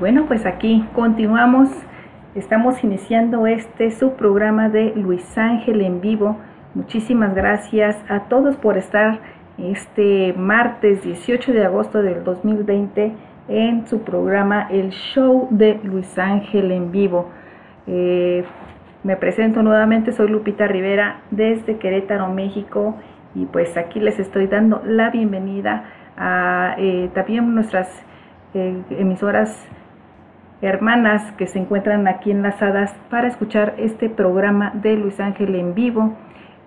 bueno, pues aquí continuamos. Estamos iniciando este su programa de Luis Ángel en vivo. Muchísimas gracias a todos por estar este martes 18 de agosto del 2020 en su programa El Show de Luis Ángel en vivo. Eh, me presento nuevamente, soy Lupita Rivera desde Querétaro, México y pues aquí les estoy dando la bienvenida a eh, también nuestras eh, emisoras hermanas que se encuentran aquí enlazadas para escuchar este programa de Luis Ángel en vivo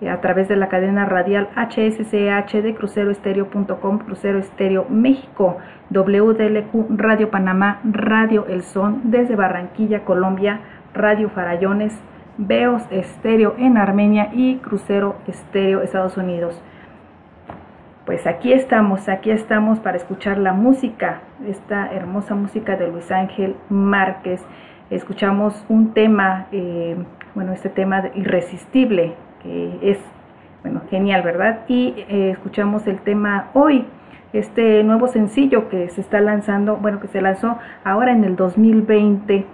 eh, a través de la cadena radial HSCH de cruceroestereo.com, Crucero Estéreo México, WDLQ, Radio Panamá, Radio El Son, desde Barranquilla, Colombia, Radio Farallones, Veos Estéreo en Armenia y Crucero Estéreo Estados Unidos pues aquí estamos, aquí estamos para escuchar la música, esta hermosa música de Luis Ángel Márquez. Escuchamos un tema, eh, bueno, este tema irresistible, que es, bueno, genial, ¿verdad? Y eh, escuchamos el tema hoy, este nuevo sencillo que se está lanzando, bueno, que se lanzó ahora en el 2020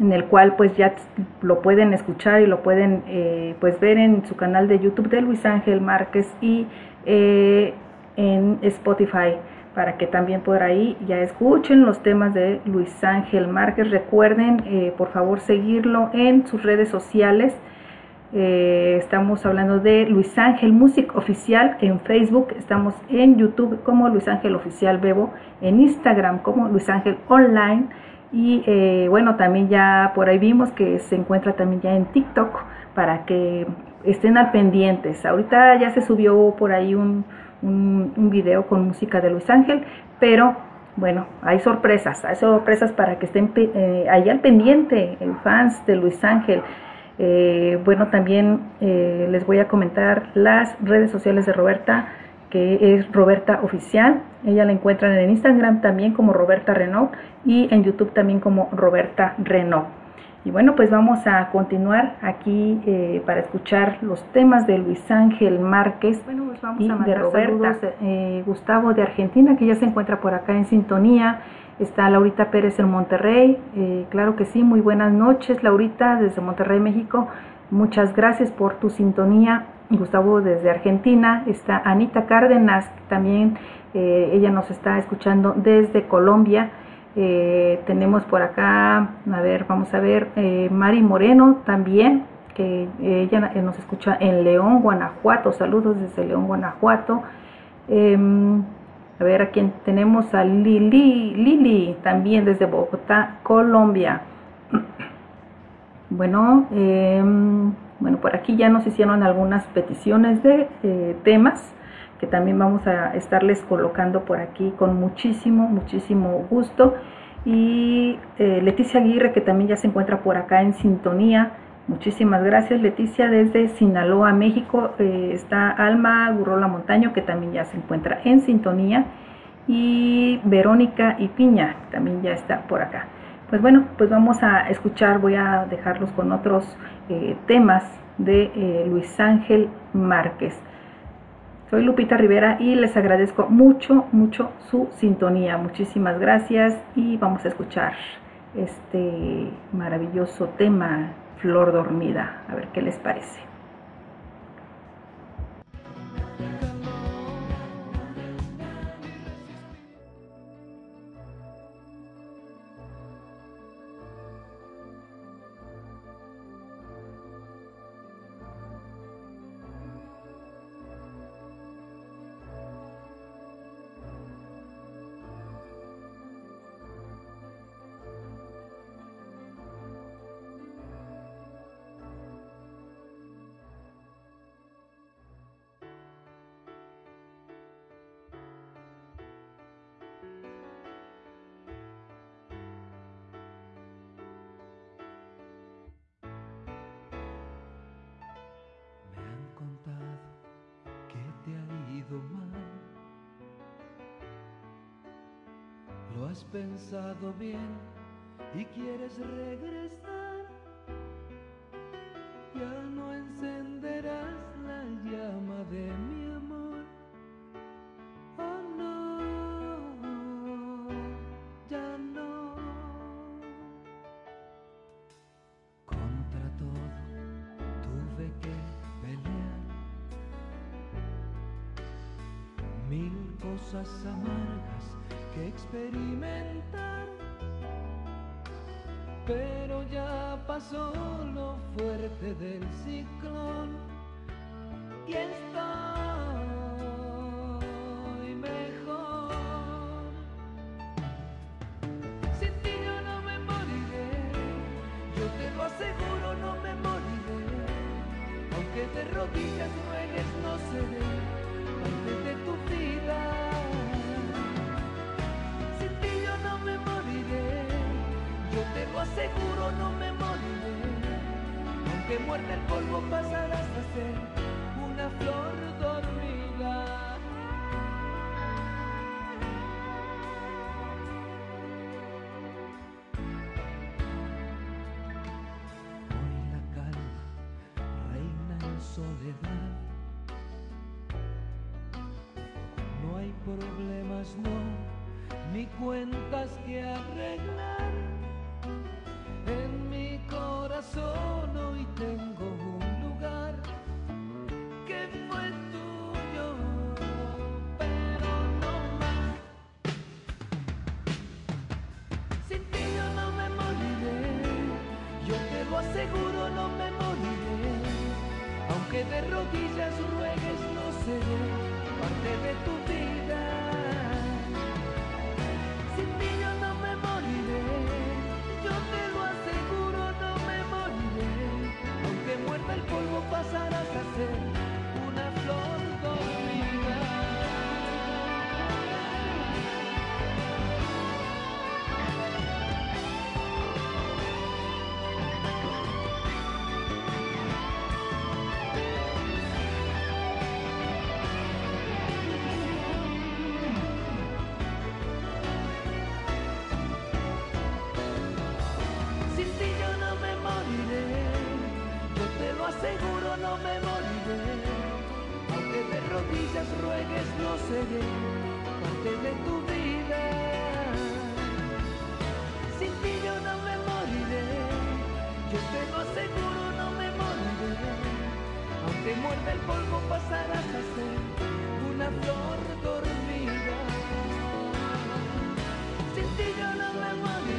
en el cual pues ya lo pueden escuchar y lo pueden eh, pues ver en su canal de YouTube de Luis Ángel Márquez y eh, en Spotify para que también por ahí ya escuchen los temas de Luis Ángel Márquez. Recuerden, eh, por favor, seguirlo en sus redes sociales. Eh, estamos hablando de Luis Ángel Music Oficial en Facebook, estamos en YouTube como Luis Ángel Oficial Bebo, en Instagram como Luis Ángel Online y bueno, también ya por ahí vimos que se encuentra también ya en TikTok para que estén al pendientes. Ahorita ya se subió por ahí un, un, video con música de Luis Ángel, pero bueno, hay sorpresas, hay sorpresas para que estén eh, ahí al pendiente, eh, fans de Luis Ángel. Eh, bueno, también les voy a comentar las redes sociales de Roberta, que es Roberta Oficial. Ella la encuentran en Instagram también como Roberta Renault y en YouTube también como Roberta Renault. Y bueno, pues vamos a continuar aquí eh, para escuchar los temas de Luis Ángel Márquez bueno, pues vamos y a de Roberta. Eh, Gustavo de Argentina, que ya se encuentra por acá en sintonía. Está Laurita Pérez en Monterrey. Eh, claro que sí, muy buenas noches, Laurita, desde Monterrey, México. Muchas gracias por tu sintonía. Gustavo desde Argentina. Está Anita Cárdenas, también ella nos está escuchando desde Colombia. Eh, tenemos por acá, a ver, vamos a ver, eh, Mari Moreno también, que ella nos escucha en León, Guanajuato. Saludos desde León, Guanajuato. Em, a ver, a quién tenemos a Lili, Lili también desde Bogotá, Colombia. Bueno, em, bueno, por aquí ya nos hicieron algunas peticiones de eh, temas que también vamos a estarles colocando por aquí con muchísimo, muchísimo gusto. Y eh, Leticia Aguirre, que también ya se encuentra por acá en sintonía. Muchísimas gracias Leticia desde Sinaloa, México. Eh, está Alma Gurrola Montaño, que también ya se encuentra en sintonía. Y Verónica y Piña, también ya está por acá. Pues bueno, pues vamos a escuchar, voy a dejarlos con otros eh, temas de Luis Ángel Márquez. Soy Lupita Rivera y les agradezco mucho, mucho su sintonía. Muchísimas gracias y vamos a escuchar este maravilloso tema, Flor Dormida. A ver qué les parece. pensado bien y quieres regresar. pasó fuerte del ciclón y estoy mejor. Sin ti yo no me moriré, yo te lo aseguro no me moriré, aunque de rodillas ruegues no seré parte de tu vida. Sin ti yo no me moriré, yo te lo aseguro no me muerde el polvo pasadas a ser. no me moriré, aunque de rodillas ruegues no seré parte de tu vida. Sin ti yo no me moriré, yo tengo seguro no me moriré, aunque muerda el polvo pasarás a ser una flor dormida. Sin ti yo no me moriré.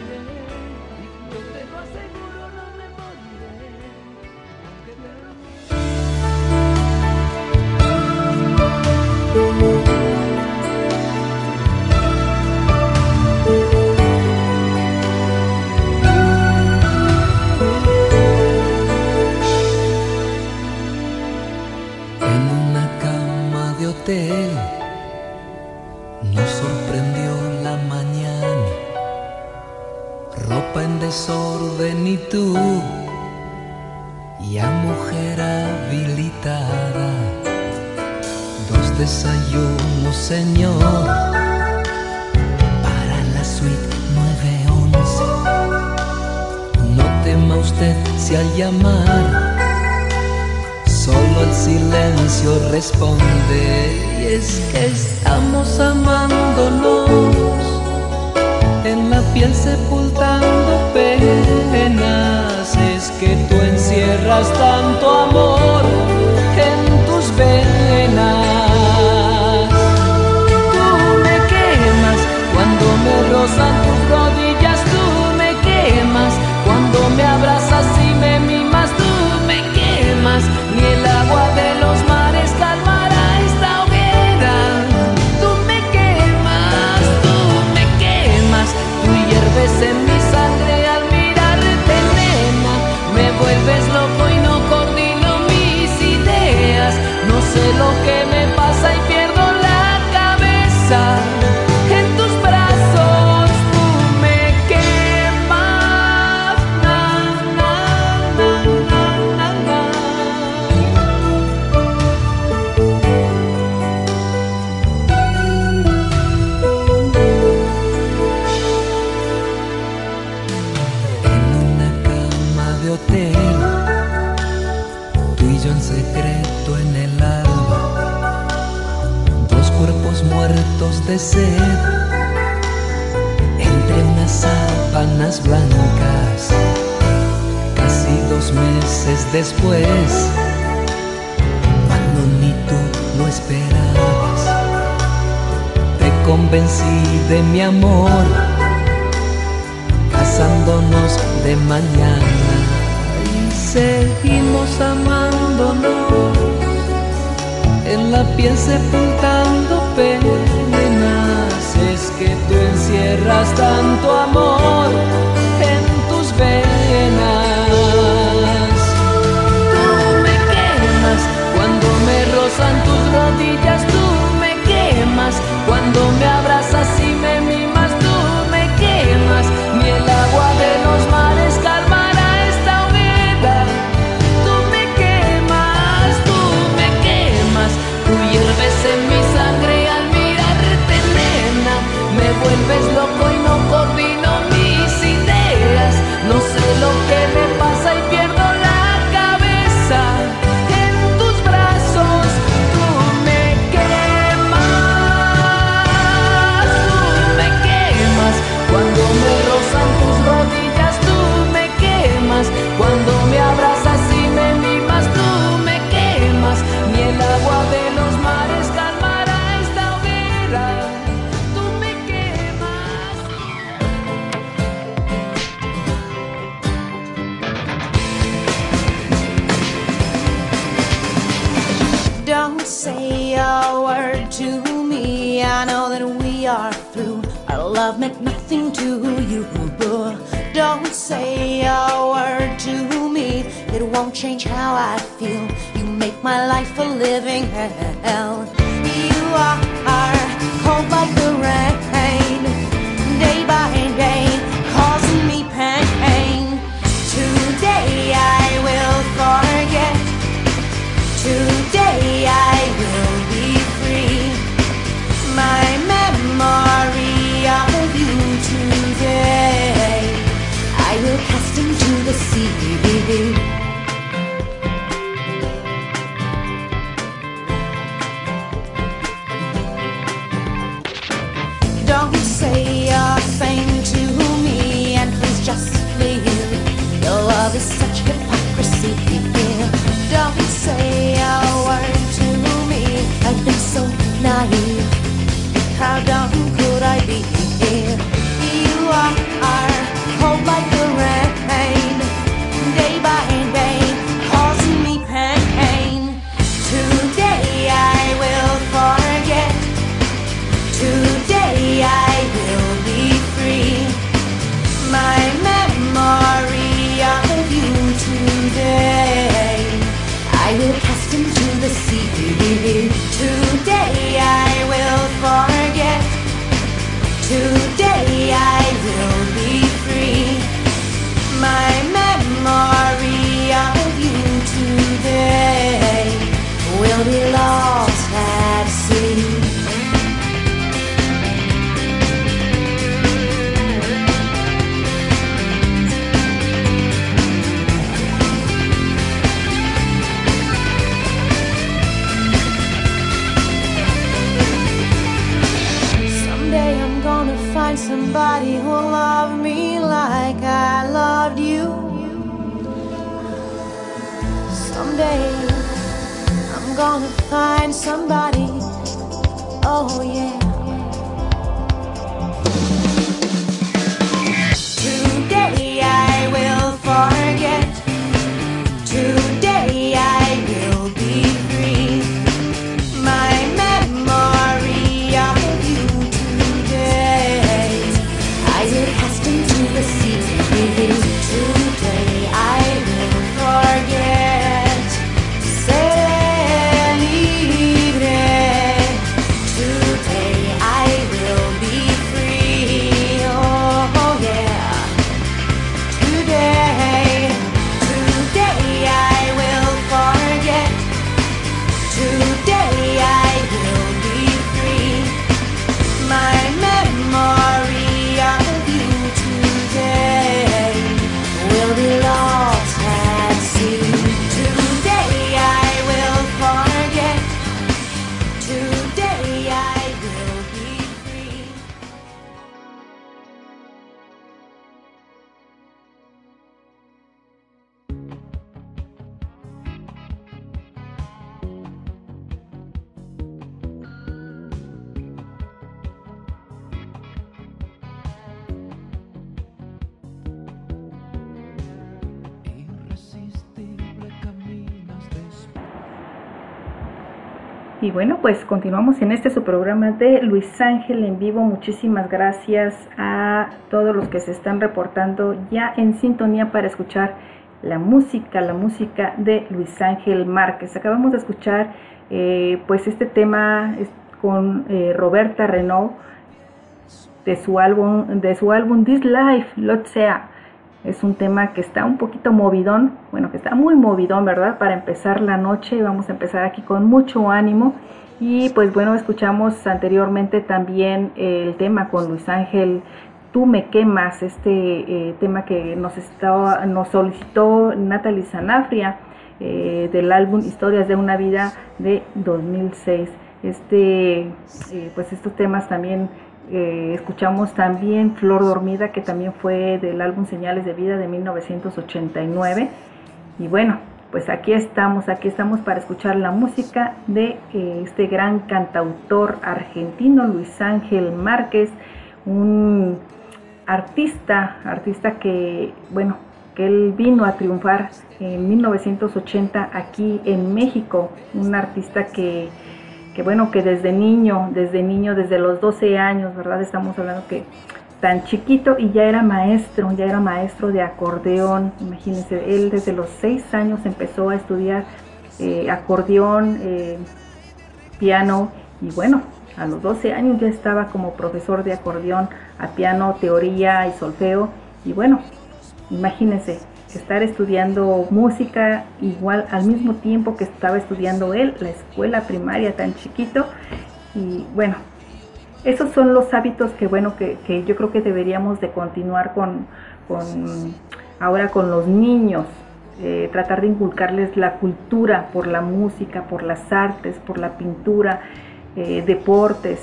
Y bueno, pues continuamos en este su programa de Luis Ángel en vivo. Muchísimas gracias a todos los que se están reportando ya en sintonía para escuchar la música, la música de Luis Ángel Márquez. Acabamos de escuchar eh, pues este tema con eh, Roberta Renault de su álbum, de su álbum This Life, Lot Sea. Es un tema que está un poquito movidón, bueno, que está muy movidón, ¿verdad? Para empezar la noche, vamos a empezar aquí con mucho ánimo. Y pues bueno, escuchamos anteriormente también el tema con Luis Ángel, Tú me quemas, este eh, tema que nos, estaba, nos solicitó Natalie Sanafria eh, del álbum Historias de una vida de 2006. Este, eh, pues estos temas también eh, escuchamos también Flor Dormida, que también fue del álbum Señales de Vida de 1989. Y bueno, pues aquí estamos, aquí estamos para escuchar la música de eh, este gran cantautor argentino, Luis Ángel Márquez, un artista, artista que, bueno, que él vino a triunfar en 1980 aquí en México, un artista que que bueno, que desde niño, desde niño, desde los 12 años, ¿verdad? Estamos hablando que tan chiquito y ya era maestro, ya era maestro de acordeón, imagínense, él desde los 6 años empezó a estudiar eh, acordeón, eh, piano y bueno, a los 12 años ya estaba como profesor de acordeón, a piano, teoría y solfeo y bueno, imagínense, estar estudiando música igual al mismo tiempo que estaba estudiando él, la escuela primaria tan chiquito. Y bueno, esos son los hábitos que bueno, que, yo creo que deberíamos de continuar con, ahora con los niños. Eh, tratar de inculcarles la cultura por la música, por las artes, por la pintura, eh, deportes.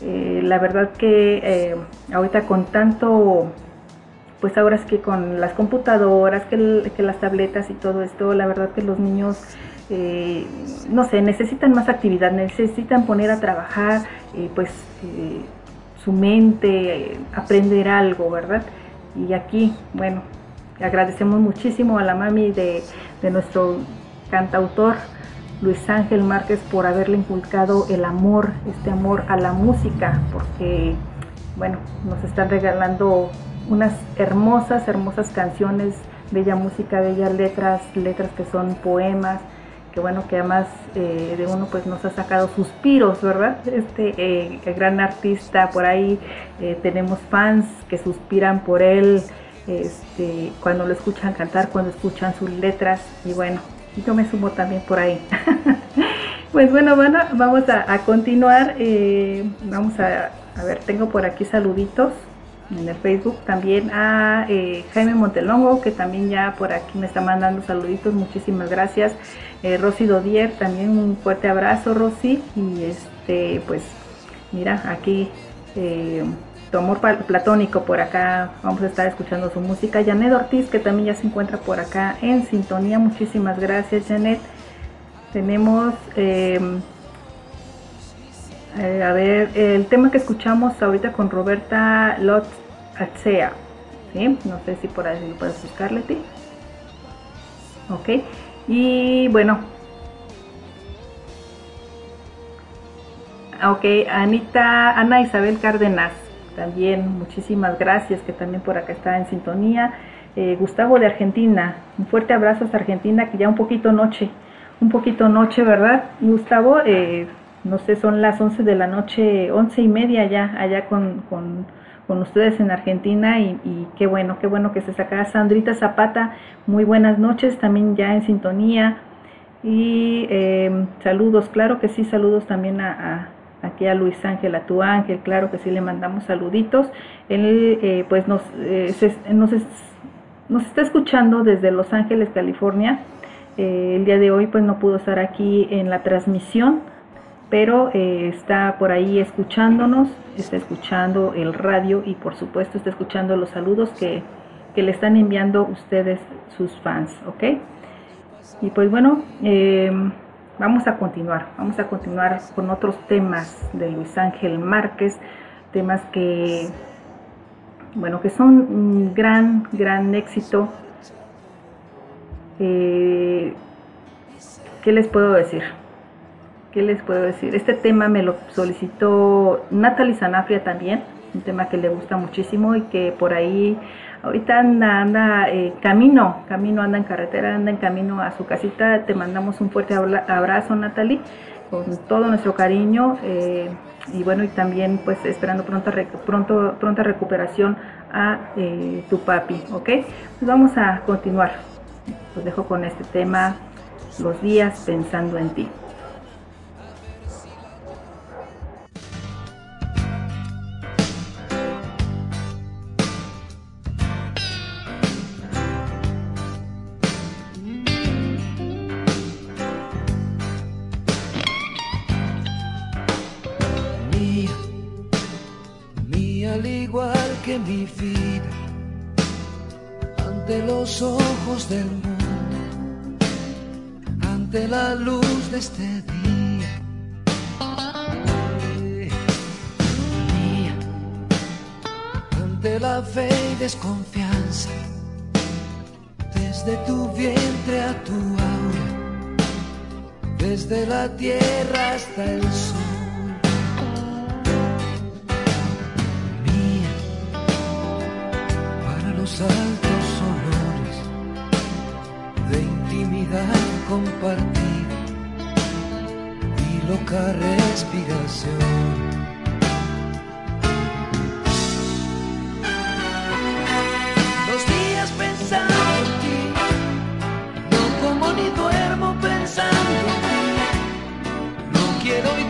Eh, la verdad que ahorita con tanto pues ahora es que con las computadoras, que, las tabletas y todo esto, la verdad que los niños, eh, no sé, necesitan más actividad, necesitan poner a trabajar, eh, pues eh, su mente, aprender algo, ¿verdad? Y aquí, bueno, agradecemos muchísimo a la mami de, de nuestro cantautor Luis Ángel Márquez por haberle inculcado el amor, este amor a la música, porque, bueno, nos están regalando unas hermosas, hermosas canciones, bella música, bellas letras, letras que son poemas, que bueno, que además eh, de uno pues nos ha sacado suspiros, ¿verdad? Este eh, gran artista por ahí, eh, tenemos fans que suspiran por él, este, cuando lo escuchan cantar, cuando escuchan sus letras, y bueno, yo me sumo también por ahí. pues bueno, bueno, vamos a, continuar, vamos a, a ver, tengo por aquí saluditos en el Facebook, también a eh, Jaime Montelongo, que también ya por aquí me está mandando saluditos, muchísimas gracias. Eh, Rosy Dodier, también un fuerte abrazo, Rosy. Y este, pues, mira, aquí eh, tu amor platónico por acá, vamos a estar escuchando su música. Janet Ortiz, que también ya se encuentra por acá en sintonía, muchísimas gracias, Janet. Tenemos eh, a ver, el tema que escuchamos ahorita con Roberta Lot Atsea, ¿sí? No sé si por ahí lo puedes buscar, Leti. Ok, y bueno. Ok, Anita, Ana Isabel Cárdenas, también muchísimas gracias, que también por acá está en sintonía. Eh, Gustavo de Argentina, un fuerte abrazo hasta Argentina, que ya un poquito noche, un poquito noche, ¿verdad? Gustavo, eh, no sé, son las 11 de la noche, 11 y media ya, allá con, con, ustedes en Argentina y, qué bueno, qué bueno que se saca Sandrita Zapata, muy buenas noches, también ya en sintonía. Y eh, saludos, claro que sí, saludos también a, aquí a Luis Ángel, a tu ángel, claro que sí le mandamos saluditos, él eh, pues nos, eh, nos, nos, está escuchando desde Los Ángeles, California, el día de hoy pues no pudo estar aquí en la transmisión, pero eh, está por ahí escuchándonos, está escuchando el radio y por supuesto está escuchando los saludos que, le están enviando ustedes sus fans, ¿ok? Y pues bueno, em, vamos a continuar, vamos a continuar con otros temas de Luis Ángel Márquez, temas que, bueno, que son un gran, gran éxito. Eh, ¿Qué les puedo decir? ¿Qué les puedo decir? Este tema me lo solicitó Natalie Sanafria también, un tema que le gusta muchísimo y que por ahí ahorita anda, anda eh, camino, camino, anda en carretera, anda en camino a su casita. Te mandamos un fuerte abrazo, Natalie, con todo nuestro cariño. Eh, y bueno, y también pues esperando pronta, pronto, pronta recuperación a eh, tu papi, ¿ok? Pues vamos a continuar. Los dejo con este tema, los días pensando en ti. Mi vida ante los ojos del mundo, ante la luz de este día. Mía, ante la fe y desconfianza, desde tu vientre a tu aura, desde la tierra hasta el sol. Altos olores de intimidad compartida y loca respiración. Los días pensando en ti, no como ni duermo pensando en ti. No quiero hoy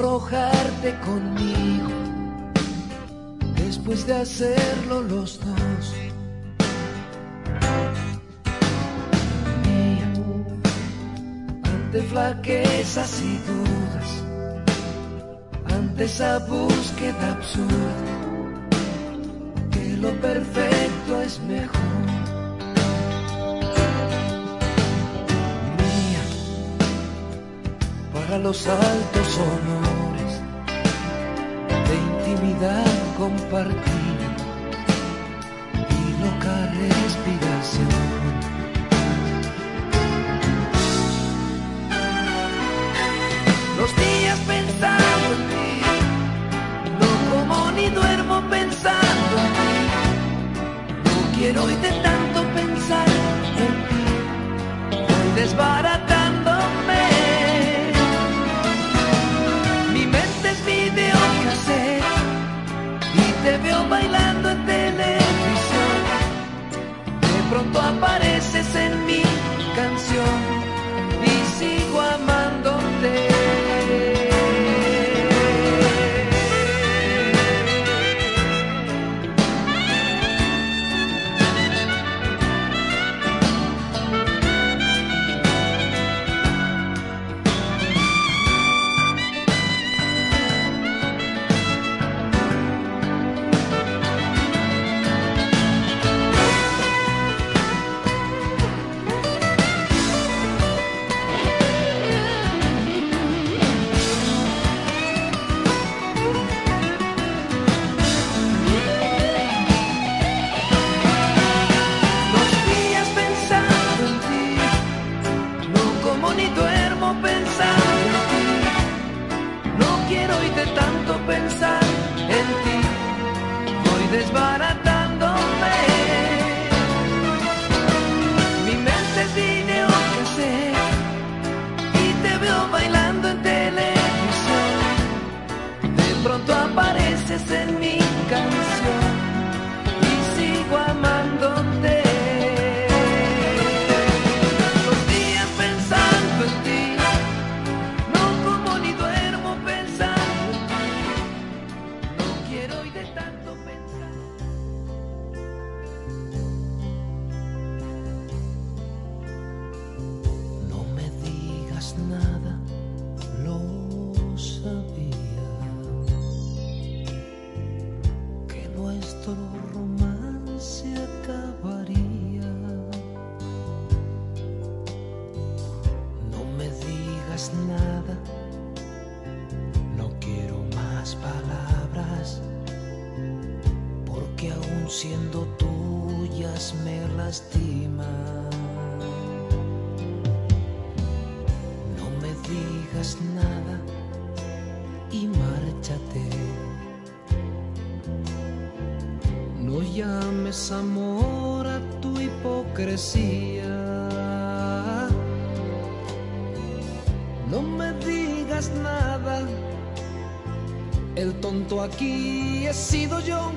sonrojarte conmigo después de hacerlo los dos. Mía, ante flaquezas y dudas, ante esa búsqueda absurda, que lo perfecto es mejor. los altos honores intimidad compartida y loca respiración. Los días pensando en ti, no como ni duermo pensando en ti. No quiero hoy de tanto pensar en ti, voy desbaratando hipocresía. No me digas nada, el tonto aquí he sido yo.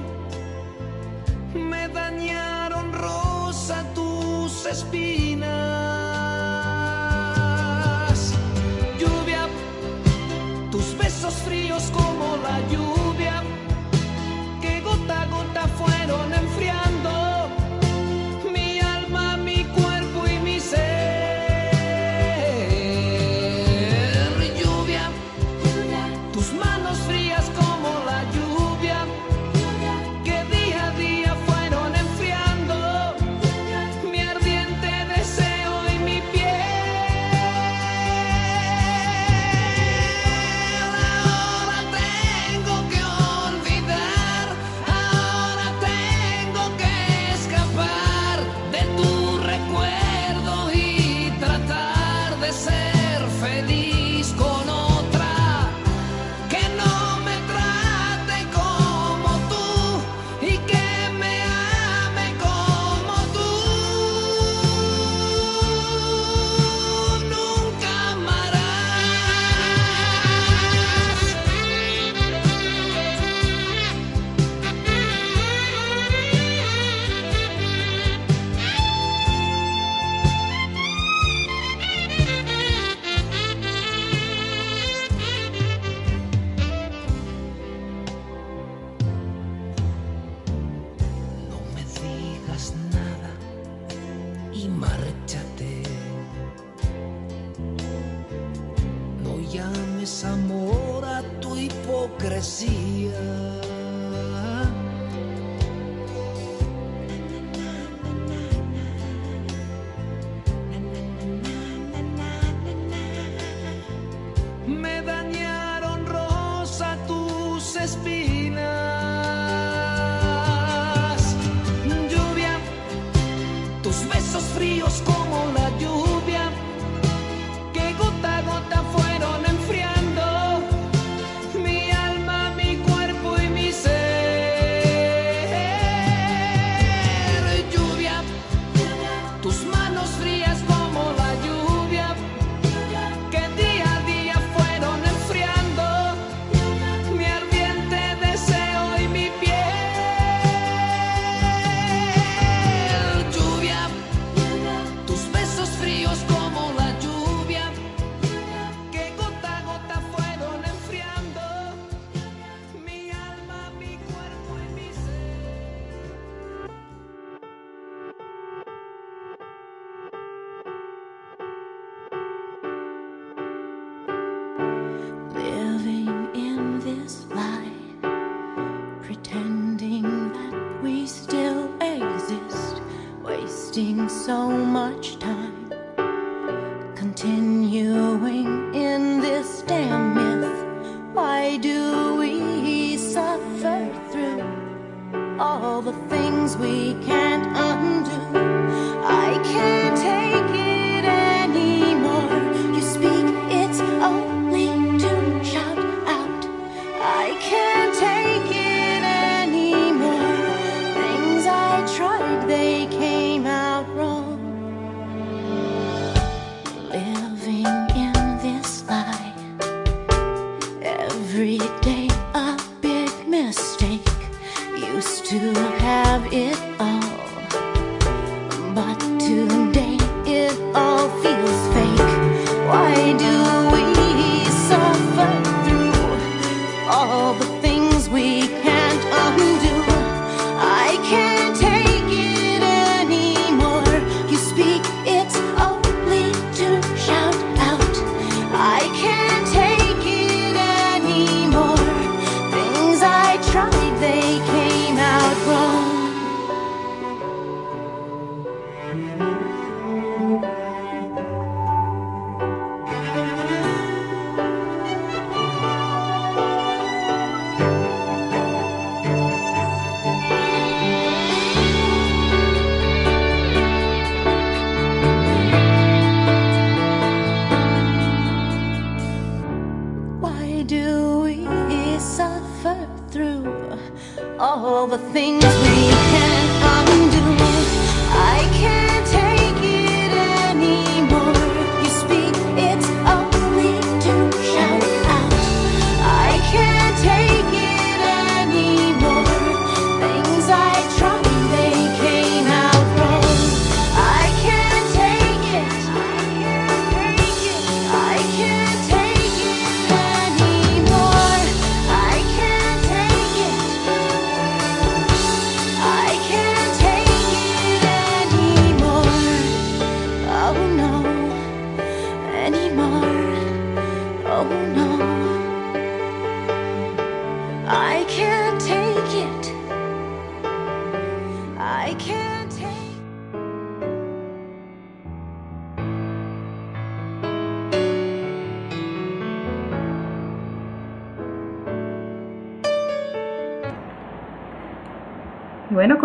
Me dañaron rosa tus espinas. Lluvia, tus besos fríos como la lluvia, que gota a gota fueron en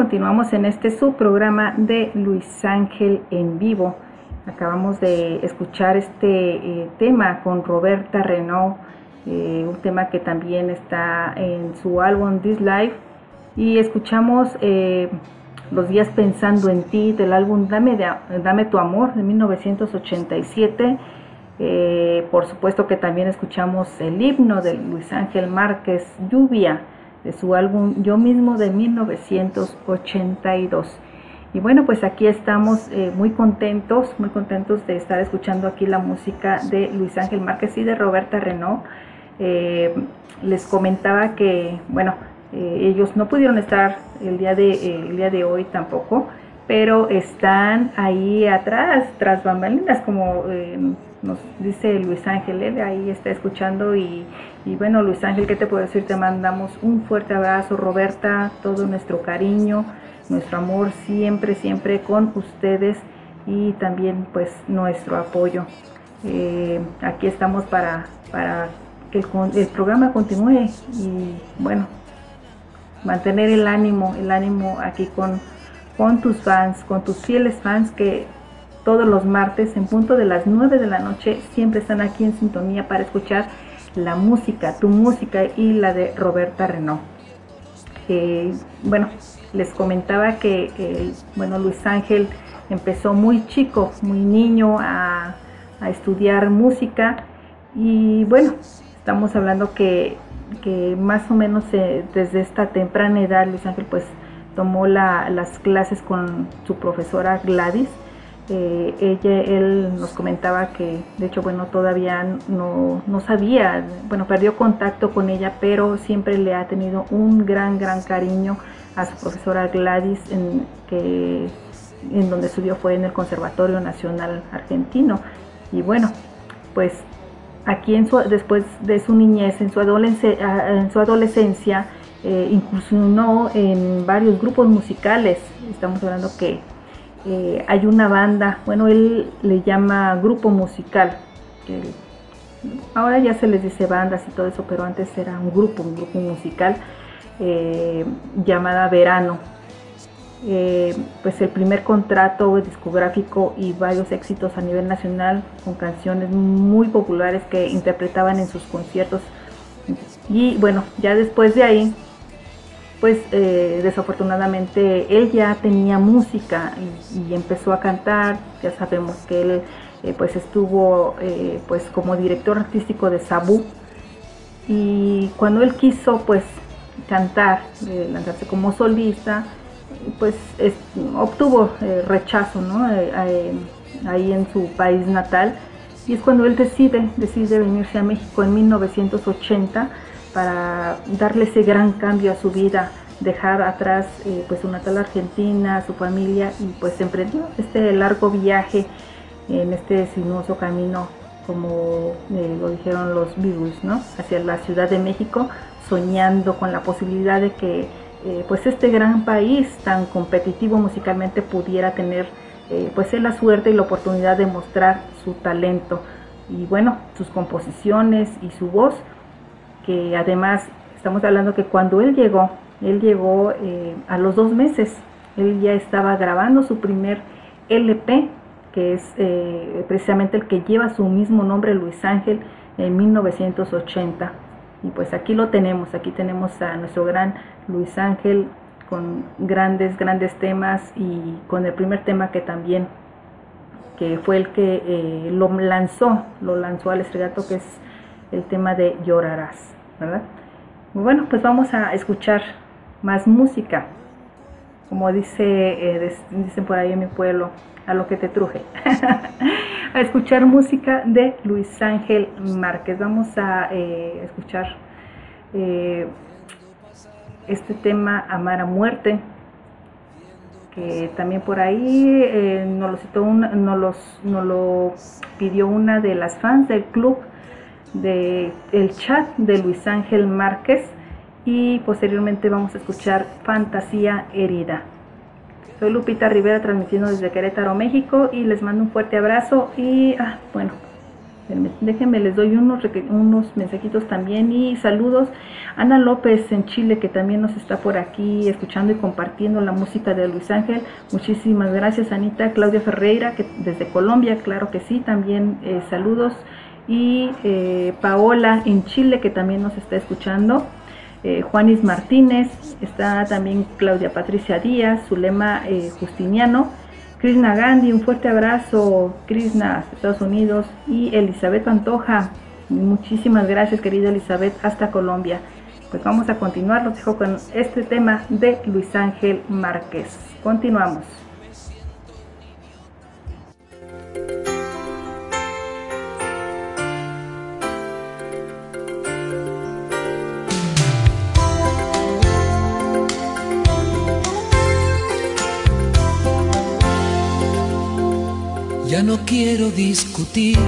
continuamos en este subprograma de Luis Ángel en vivo. Acabamos de escuchar este eh, tema con Roberta Renault, eh, un tema que también está en su álbum This Life. Y escuchamos eh, Los días pensando en ti del álbum Dame, Dame tu amor de 1987. por supuesto que también escuchamos el himno de Luis Ángel Márquez, Lluvia de su álbum Yo mismo de 1982. Y bueno, pues aquí estamos eh, muy contentos, muy contentos de estar escuchando aquí la música de Luis Ángel Márquez y de Roberta Renault. Eh, les comentaba que, bueno, eh, ellos no pudieron estar el día, de, el día de hoy tampoco, pero están ahí atrás, tras bambalinas, como nos dice Luis Ángel, él ahí está escuchando y, y, bueno, Luis Ángel, ¿qué te puedo decir? Te mandamos un fuerte abrazo, Roberta, todo nuestro cariño, nuestro amor siempre, siempre con ustedes y también pues nuestro apoyo. Eh, aquí estamos para, para que el, el programa continúe y bueno, mantener el ánimo, el ánimo aquí con, con tus fans, con tus fieles fans que todos los martes en punto de las 9 de la noche siempre están aquí en sintonía para escuchar la música, tu música y la de Roberta Renault. Eh, bueno, les comentaba que bueno, Luis Ángel empezó muy chico, muy niño a, estudiar música y bueno, estamos hablando que, más o menos eh, desde esta temprana edad Luis Ángel pues tomó las clases con su profesora Gladys eh, ella, él nos comentaba que, de hecho, bueno, todavía no, no, sabía, bueno, perdió contacto con ella, pero siempre le ha tenido un gran, gran cariño a su profesora Gladys, en, que, en donde estudió fue en el Conservatorio Nacional Argentino. Y bueno, pues aquí en su, después de su niñez, en su, adolescencia, en su adolescencia, eh, incursionó en varios grupos musicales. Estamos hablando que eh, hay una banda, bueno, él le llama grupo musical. ahora ya se les dice bandas y todo eso, pero antes era un grupo, un grupo musical eh, llamada Verano. Eh, pues el primer contrato discográfico y varios éxitos a nivel nacional con canciones muy populares que interpretaban en sus conciertos. Y bueno, ya después de ahí pues eh, desafortunadamente él ya tenía música y, empezó a cantar, ya sabemos que él eh, pues estuvo eh, pues como director artístico de Sabu. Y cuando él quiso pues cantar, lanzarse como solista, pues obtuvo rechazo ¿no? ahí en su país natal. Y es cuando él decide, decide venirse a México en 1980 para darle ese gran cambio a su vida, dejar atrás eh, pues su natal Argentina, su familia y pues emprendió este largo viaje en este sinuoso camino como eh, lo dijeron los Beatles, ¿no? hacia la Ciudad de México, soñando con la posibilidad de que eh, pues este gran país tan competitivo musicalmente pudiera tener pues la suerte y la oportunidad de mostrar su talento y bueno, sus composiciones y su voz que además estamos hablando que cuando él llegó, él llegó eh, a los dos meses, él ya estaba grabando su primer LP, que es eh, precisamente el que lleva su mismo nombre, Luis Ángel, en 1980. Y pues aquí lo tenemos, aquí tenemos a nuestro gran Luis Ángel con grandes, grandes temas y con el primer tema que también, que fue el que eh, lo lanzó, lo lanzó al estrellato, que es el tema de Llorarás. ¿verdad? Bueno, pues vamos a escuchar más música. Como dice, eh, dicen por ahí en mi pueblo, a lo que te truje. a escuchar música de Luis Ángel Márquez. Vamos a eh, escuchar eh, este tema Amar a Muerte, que también por ahí nos, lo citó nos, nos lo pidió una de las fans del club de el chat de Luis Ángel Márquez y posteriormente vamos a escuchar Fantasía Herida. Soy Lupita Rivera transmitiendo desde Querétaro, México y les mando un fuerte abrazo y ah, bueno, Déjenme, les doy unos, unos mensajitos también y saludos. Ana López en Chile, que también nos está por aquí escuchando y compartiendo la música de Luis Ángel. Muchísimas gracias, Anita. Claudia Ferreira, que desde Colombia, claro que sí, también eh, saludos. Y eh, Paola en Chile, que también nos está escuchando. Eh, Juanis Martínez, está también Claudia Patricia Díaz, Zulema Justiniano Krishna Gandhi, un fuerte abrazo, Krishna, Estados Unidos, y Elizabeth Pantoja, muchísimas gracias querida Elizabeth, hasta Colombia. Pues vamos a continuar, los dejo con este tema de Luis Ángel Márquez. Continuamos. Quiero discutir,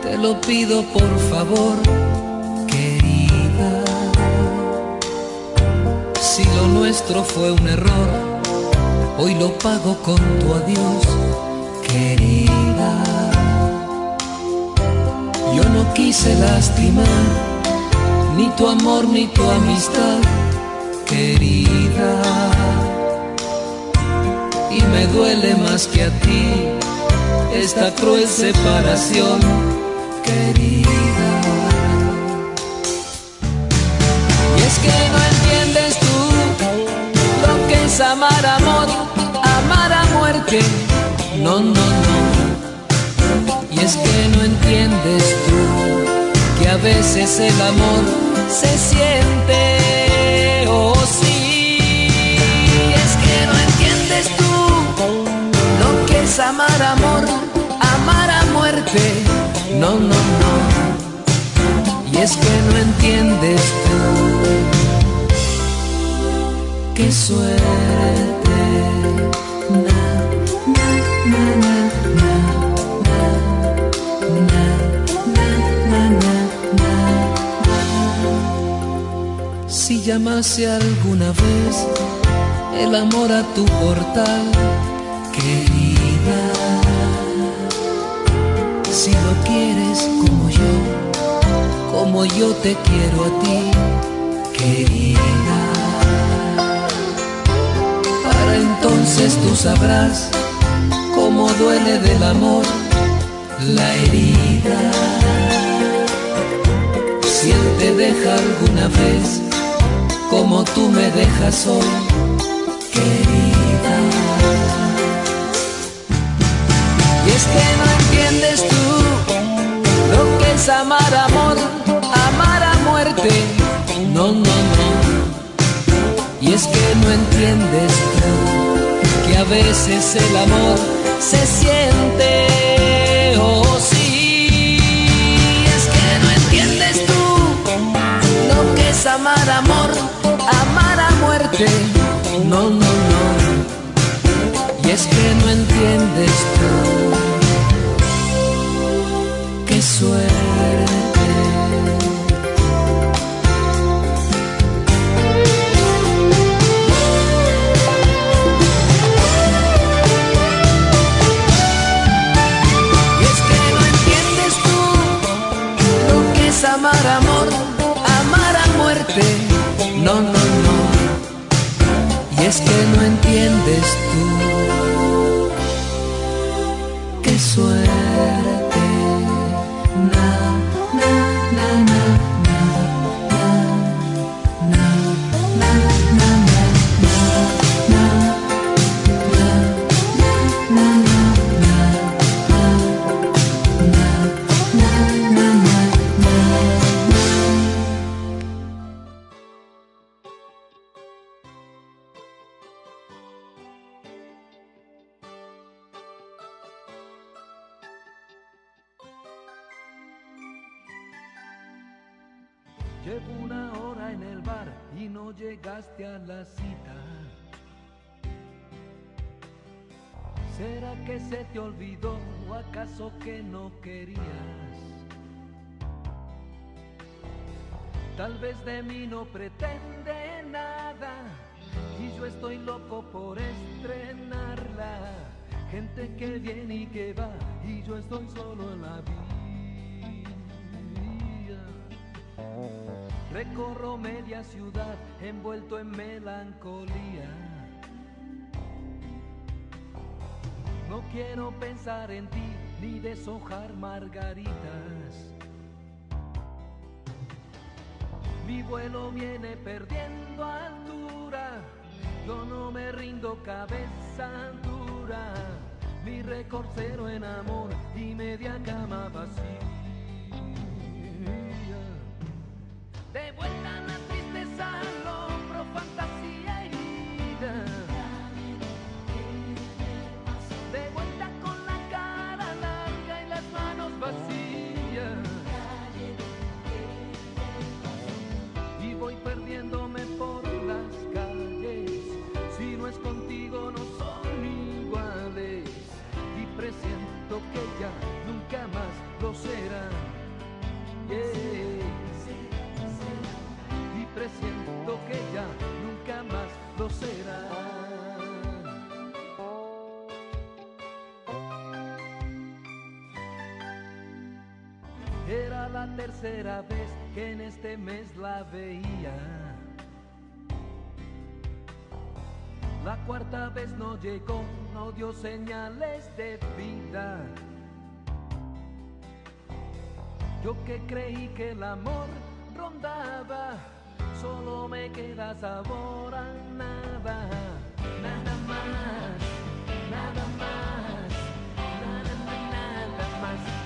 te lo pido por favor, querida. Si lo nuestro fue un error, hoy lo pago con tu adiós, querida. Yo no quise lastimar ni tu amor ni tu amistad, querida. Y me duele más que a ti esta cruel separación, querida. Y es que no entiendes tú lo que es amar amor, amar a muerte. No, no, no. Y es que no entiendes tú que a veces el amor se siente, oh sí. Es que no entiendes tú lo que es amar amor no, no, no. Y es que no entiendes tú. Qué suerte. Na, na, na, Si llamase alguna vez el amor a tu portal, querida como yo te quiero a ti, querida. Para entonces tú sabrás cómo duele del amor la herida. Si él te deja alguna vez, como tú me dejas hoy, querida. Y es que no entiendes tú amar amor, amar No, no, no. Y es que no entiendes tú que a veces el amor se siente, oh sí. Es que no entiendes tú lo que es amar amor, amar a muerte. No, no, no. Y es que no entiendes tú No, no, no. Y es que no entiendes tú. Llegaste a la cita. ¿Será que se te olvidó o acaso que no querías? Tal vez de mí no pretende nada y yo estoy loco por estrenarla. Gente que viene y que va y yo estoy solo en la vida. Recorro media ciudad envuelto en melancolía. No quiero pensar en ti ni deshojar margaritas. Mi vuelo viene perdiendo altura. Yo no me rindo cabeza dura. Mi récord cero en amor y media cama vacía. Cuarta vez no llegó, no dio señales de vida. Yo que creí que el amor rondaba, solo me queda sabor a nada. Nada más, nada más, nada, nada, nada más.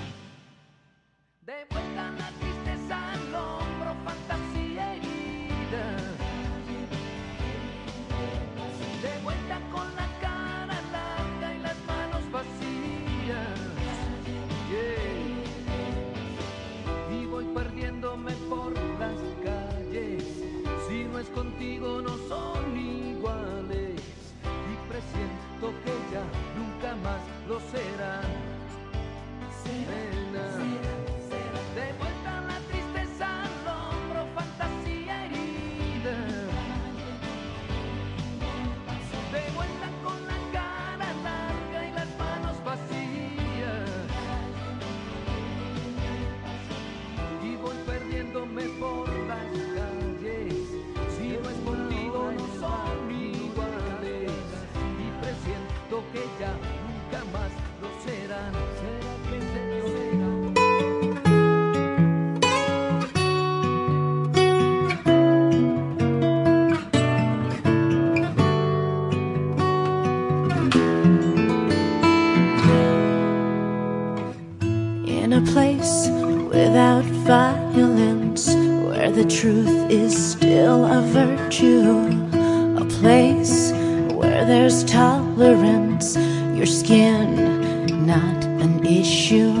There's tolerance, your skin not an issue,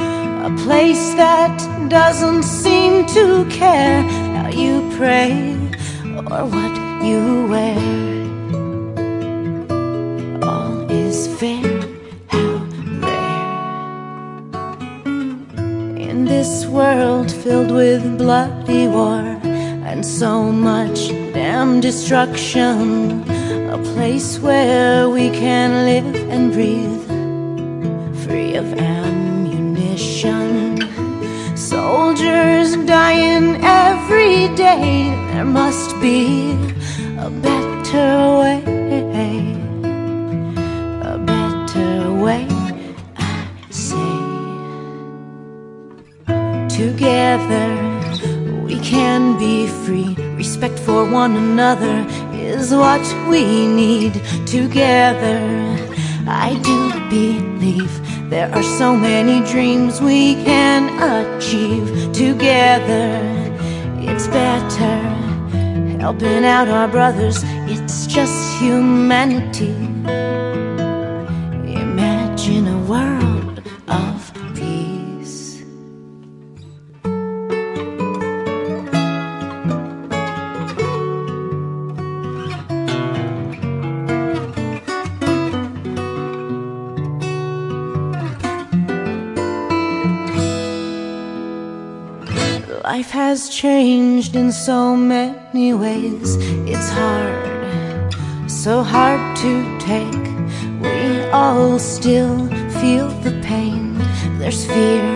a place that doesn't seem to care how you pray or what you wear. All is fair, how rare. In this world filled with bloody war and so much damn destruction, place where we can live and breathe free of ammunition. Soldiers dying every day, there must be a better way. A better way, I say. Together we can be free. Respect for one another is what we need. Together, I do believe there are so many dreams we can achieve. Together, it's better helping out our brothers. It's just humanity. Changed in so many ways. It's hard, so hard to take. We all still feel the pain. There's fear,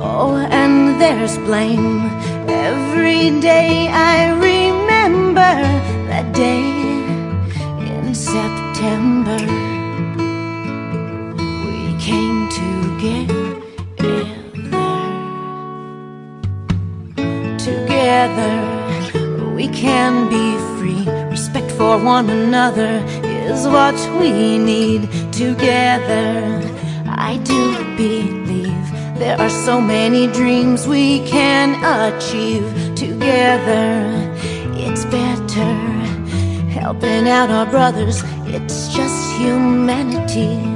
oh, and there's blame. Every day I remember that day in September. For one another is what we need. Together I do believe there are so many dreams we can achieve together. It's better helping out our brothers, it's just humanity.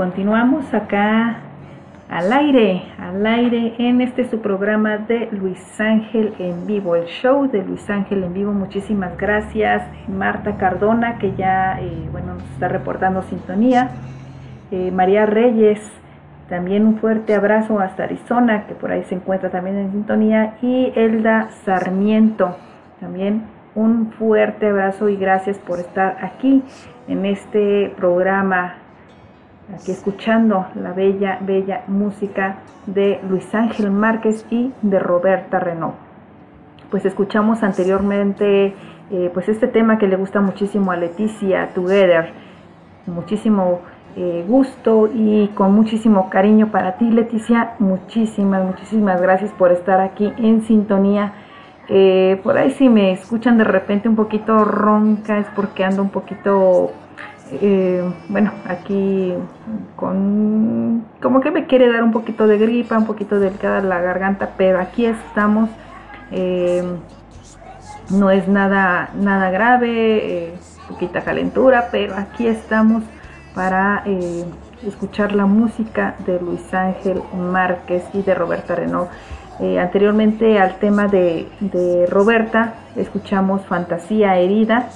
Continuamos acá al aire, al aire en este su programa de Luis Ángel en vivo, el show de Luis Ángel en vivo. Muchísimas gracias Marta Cardona que ya eh, bueno nos está reportando sintonía, eh, María Reyes, también un fuerte abrazo hasta Arizona que por ahí se encuentra también en sintonía y Elda Sarmiento también un fuerte abrazo y gracias por estar aquí en este programa aquí escuchando la bella, bella música de Luis Ángel Márquez y de Roberta Renault. Pues escuchamos anteriormente eh, pues este tema que le gusta muchísimo a Leticia, Together, muchísimo eh, gusto y con muchísimo cariño para ti Leticia, muchísimas, muchísimas gracias por estar aquí en sintonía. Eh, por ahí si me escuchan de repente un poquito ronca es porque ando un poquito eh, bueno, aquí con como que me quiere dar un poquito de gripa, un poquito delicada la garganta, pero aquí estamos. Eh, no es nada, nada grave, eh, poquita calentura, pero aquí estamos para escuchar la música de Luis Ángel Márquez y de Roberta Renault. Anteriormente al tema de Roberta, escuchamos Fantasía Herida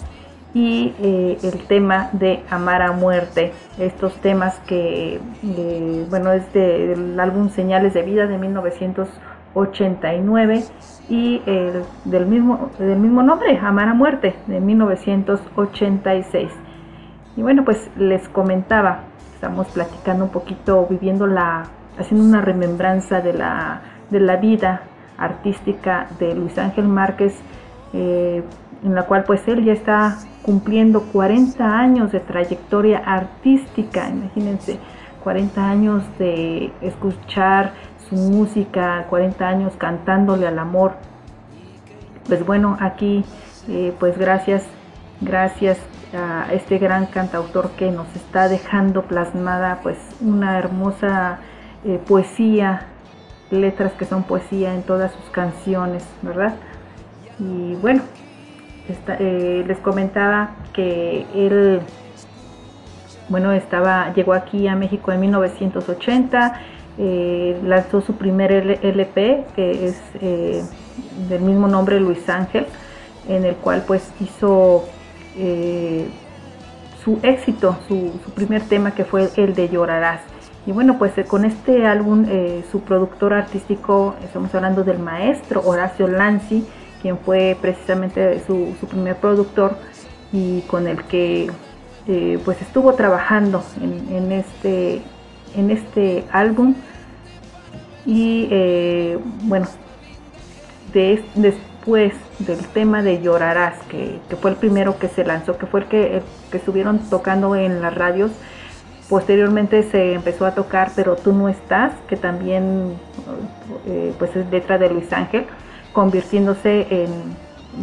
y eh, el tema de Amar a Muerte. Estos temas que, eh, bueno, es de- del álbum Señales de Vida de 1989 y el del, mismo, del mismo nombre, Amar a Muerte, de 1986. Y bueno, pues les comentaba, estamos platicando un poquito, viviendo la, haciendo una remembranza de la, de la vida artística de Luis Ángel Márquez, eh, en la cual pues él ya está cumpliendo 40 años de trayectoria artística, imagínense, 40 años de escuchar su música, 40 años cantándole al amor. Pues bueno, aquí eh, pues gracias, gracias a este gran cantautor que nos está dejando plasmada pues una hermosa eh, poesía, letras que son poesía en todas sus canciones, ¿verdad? Y bueno, eh, les comentaba que él, bueno, estaba, llegó aquí a México en 1980, eh, lanzó su primer LP, que es eh, del mismo nombre Luis Ángel, en el cual pues hizo su éxito, su, primer tema que fue el de Llorarás. Y bueno, pues con este álbum su productor artístico, estamos hablando del maestro Horacio Lanzi, quien fue precisamente su, primer productor y con el que eh, pues estuvo trabajando en, este, en este álbum. Y eh, bueno, de- después del tema de Llorarás, que, que fue el primero que se lanzó, que fue el que, que estuvieron tocando en las radios, posteriormente se empezó a tocar Pero tú no estás, que también eh, pues es letra de Luis Ángel, convirtiéndose en,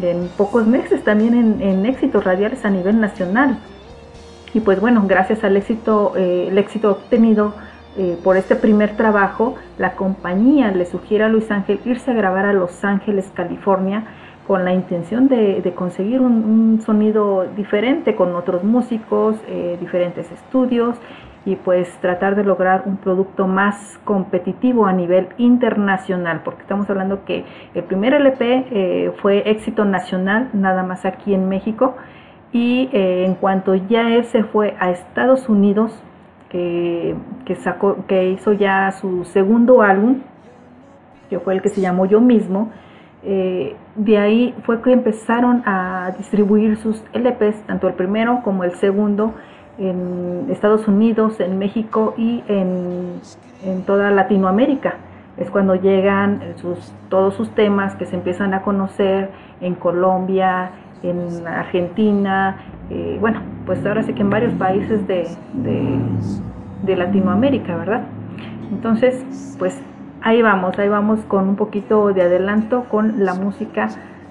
en pocos meses también en, en éxitos radiales a nivel nacional. Y pues bueno, gracias al éxito, eh, el éxito obtenido eh, por este primer trabajo, la compañía le sugiere a Luis Ángel irse a grabar a Los Ángeles, California, con la intención de, de conseguir un, sonido diferente con otros músicos, eh, diferentes estudios y pues tratar de lograr un producto más competitivo a nivel internacional, porque estamos hablando que el primer LP eh, fue éxito nacional, nada más aquí en México, y eh, en cuanto ya él se fue a Estados Unidos, que, que, sacó, que hizo ya su segundo álbum, que fue el que se llamó Yo mismo, eh, de ahí fue que empezaron a distribuir sus LPs, tanto el primero como el segundo, en Estados Unidos, en México y en, en toda Latinoamérica. Es cuando llegan sus, todos sus temas que se empiezan a conocer en Colombia, en Argentina, eh, bueno, pues ahora sí que en varios países de, de, Latinoamérica, ¿verdad? Entonces, pues ahí vamos, ahí vamos con un poquito de adelanto con la música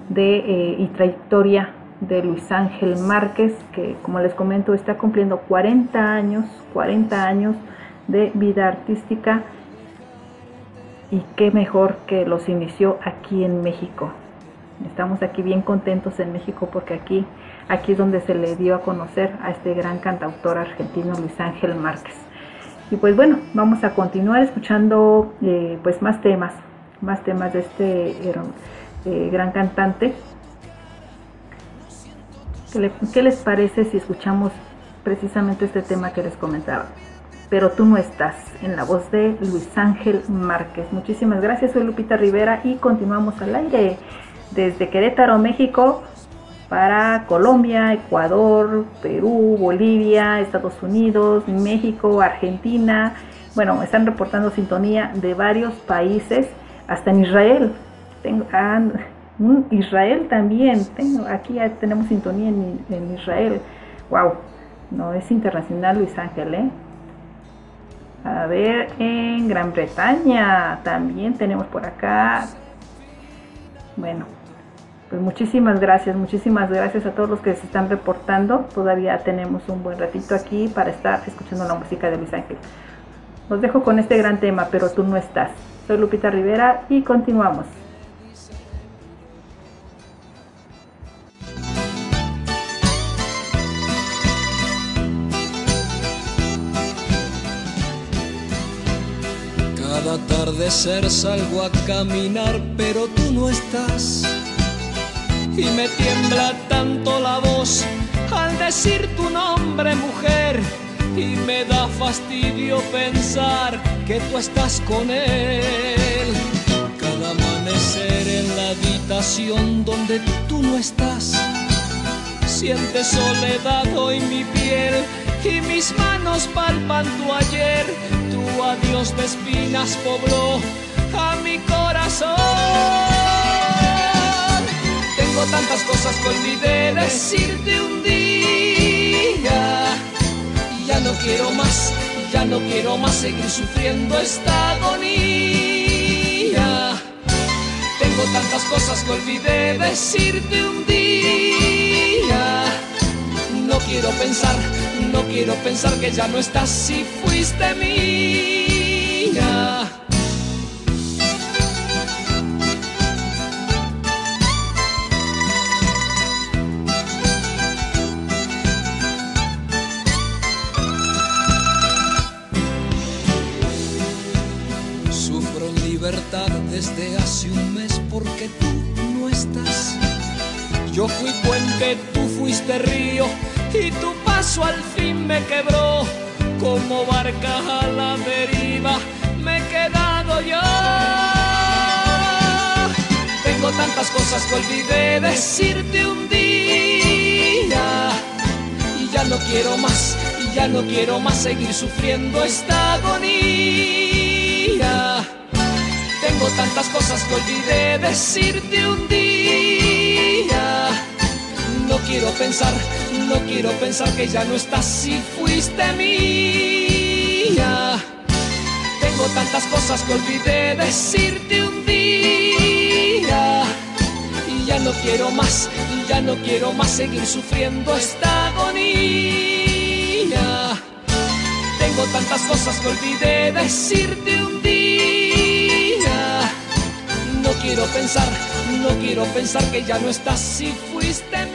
de, eh, y trayectoria de Luis Ángel Márquez, que como les comento está cumpliendo 40 años, 40 años de vida artística y qué mejor que los inició aquí en México. Estamos aquí bien contentos en México porque aquí, aquí es donde se le dio a conocer a este gran cantautor argentino Luis Ángel Márquez. Y pues bueno, vamos a continuar escuchando eh, pues más temas, más temas de este eh, gran cantante ¿Qué, les parece si escuchamos precisamente este tema que les comentaba? Pero tú no estás, en la voz de Luis Ángel Márquez. Muchísimas gracias, soy Lupita Rivera y continuamos al aire desde Querétaro, México, para Colombia, Ecuador, Perú, Bolivia, Estados Unidos, México, Argentina. Bueno, están reportando sintonía de varios países, hasta en Israel. Tengo, ah, Israel también, tengo, aquí ya tenemos sintonía en, Israel. Wow, no es internacional Luis Ángel, ¿eh? A ver, en Gran Bretaña también tenemos por acá. Bueno, pues muchísimas gracias, muchísimas gracias a todos los que se están reportando. Todavía tenemos un buen ratito aquí para estar escuchando la música de Luis Ángel. Los dejo con este gran tema, pero tú no estás. Soy Lupita Rivera y continuamos. Atardecer salgo a caminar, pero tú no estás. Y me tiembla tanto la voz al decir tu nombre, mujer. Y me da fastidio pensar que tú estás con él. Cada amanecer en la habitación donde tú no estás. Sientes soledad hoy mi piel y mis manos palpan tu ayer tu adiós de espinas pobló a mi corazón. Tengo tantas cosas que olvidé decirte un día. Ya no quiero más, ya no quiero más seguir sufriendo esta agonía. Tengo tantas cosas que olvidé decirte un día. Quiero pensar no quiero pensar que ya no estás si fuiste mía. Sufro en libertad desde hace un mes porque tú no estás. Yo fui puente, tú fuiste río y tu paso al fin me quebró. Como barca a la deriva me he quedado yo. Tengo tantas cosas que olvidé decirte un día. Y ya no quiero más, y ya no quiero más seguir sufriendo esta agonía. Tengo tantas cosas que olvidé decirte un día. No quiero pensar no quiero pensar que ya no estás si fuiste mía. Tengo tantas cosas que olvidé decirte un día. Y ya no quiero más, ya no quiero más seguir sufriendo esta agonía. Tengo tantas cosas que olvidé decirte un día. No quiero pensar, no quiero pensar que ya no estás si fuiste mí.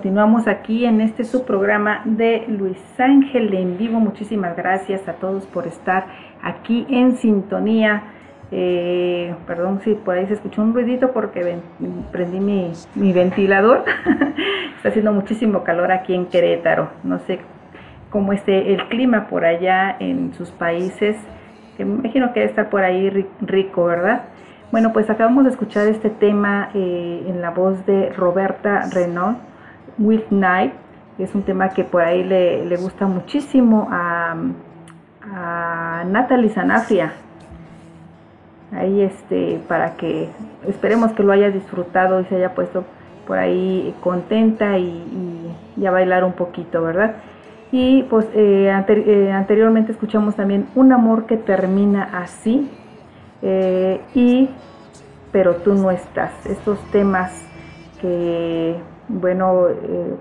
Continuamos aquí en este subprograma de Luis Ángel en vivo. Muchísimas gracias a todos por estar aquí en sintonía. Eh, perdón si por ahí se escuchó un ruidito porque prendí mi, mi ventilador. Está haciendo muchísimo calor aquí en Querétaro. No sé cómo esté el clima por allá en sus países. Me imagino que debe estar por ahí rico, ¿verdad? Bueno, pues acabamos de escuchar este tema eh, en la voz de Roberta Renault, Will Night, es un tema que por ahí le, gusta muchísimo a, a Natalie Sanafria. Ahí este, para que esperemos que lo haya disfrutado y se haya puesto por ahí contenta y, a bailar un poquito, ¿verdad? Y pues eh, eh, anteriormente escuchamos también Un amor que termina así, eh, y pero tú no estás. Estos temas que, bueno, eh,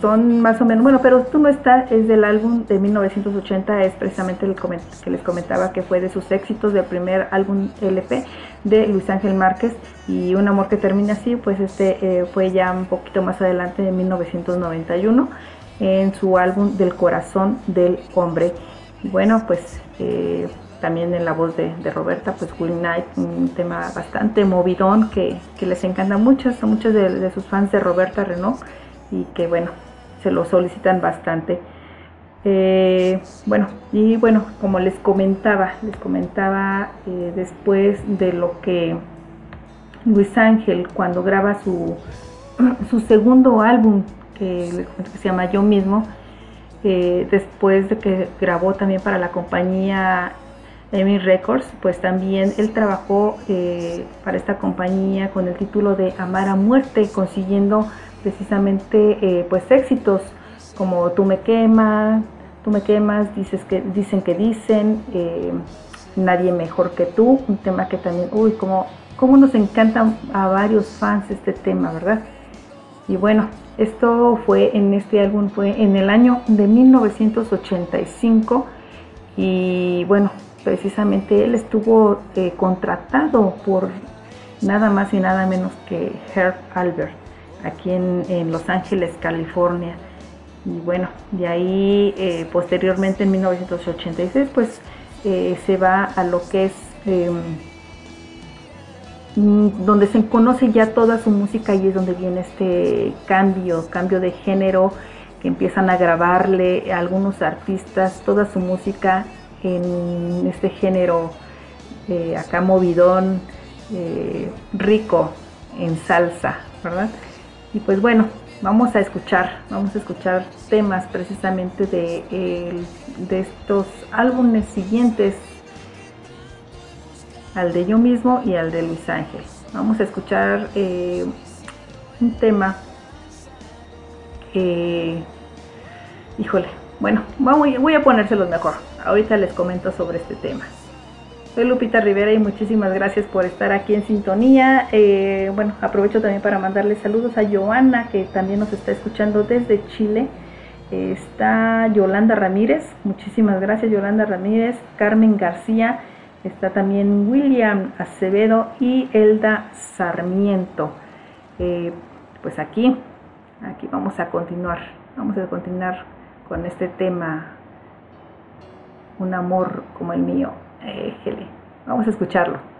son más o menos, bueno, pero tú no estás, es del álbum de 1980, es precisamente el que les comentaba que fue de sus éxitos del primer álbum LP de Luis Ángel Márquez y Un amor que termina así, pues este eh, fue ya un poquito más adelante de 1991 en su álbum Del corazón del hombre. Bueno, pues también en la voz de, Roberta, pues Will Night, un tema bastante movidón que, les encanta mucho, a muchos de, sus fans de Roberta Renault y que bueno, se lo solicitan bastante. Eh, bueno, y bueno, como les comentaba, les comentaba eh, después de lo que Luis Ángel cuando graba su, su segundo álbum que, se llama Yo mismo, eh, después de que grabó también para la compañía Emi Records, pues también él trabajó eh, para esta compañía con el título de Amar a Muerte, consiguiendo precisamente eh, pues éxitos como Tú me quemas, tú me quemas, dices que dicen que dicen, nadie mejor que tú, un tema que también, uy, como, como nos encanta a varios fans este tema, ¿verdad? Y bueno, esto fue en este álbum, fue en el año de 1985 y bueno, precisamente él estuvo eh, contratado por nada más y nada menos que Herb Albert, aquí en, Los Ángeles, California. Y bueno, de ahí eh, posteriormente en 1986 pues eh, se va a lo que es em, donde se conoce ya toda su música y es donde viene este cambio, cambio de género, que empiezan a grabarle a algunos artistas toda su música en este género eh, acá movidón, eh, rico en salsa, ¿verdad? Y pues bueno, vamos a escuchar, vamos a escuchar temas precisamente de, de estos álbumes siguientes al de yo mismo y al de Luis Ángel. Vamos a escuchar eh, un tema híjole, bueno, voy a ponérselos mejor. Ahorita les comento sobre este tema. Soy Lupita Rivera y muchísimas gracias por estar aquí en sintonía. Eh, bueno, aprovecho también para mandarles saludos a Joana, que también nos está escuchando desde Chile. está Yolanda Ramírez, muchísimas gracias Yolanda Ramírez, Carmen García, está también William Acevedo y Elda Sarmiento. Eh, pues aquí, aquí vamos a continuar, vamos a continuar con este tema, un amor como el mío. Eh, vamos a escucharlo.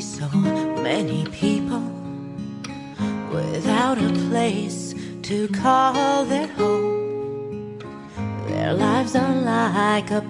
See so many people without a place to call their home. Their lives are like a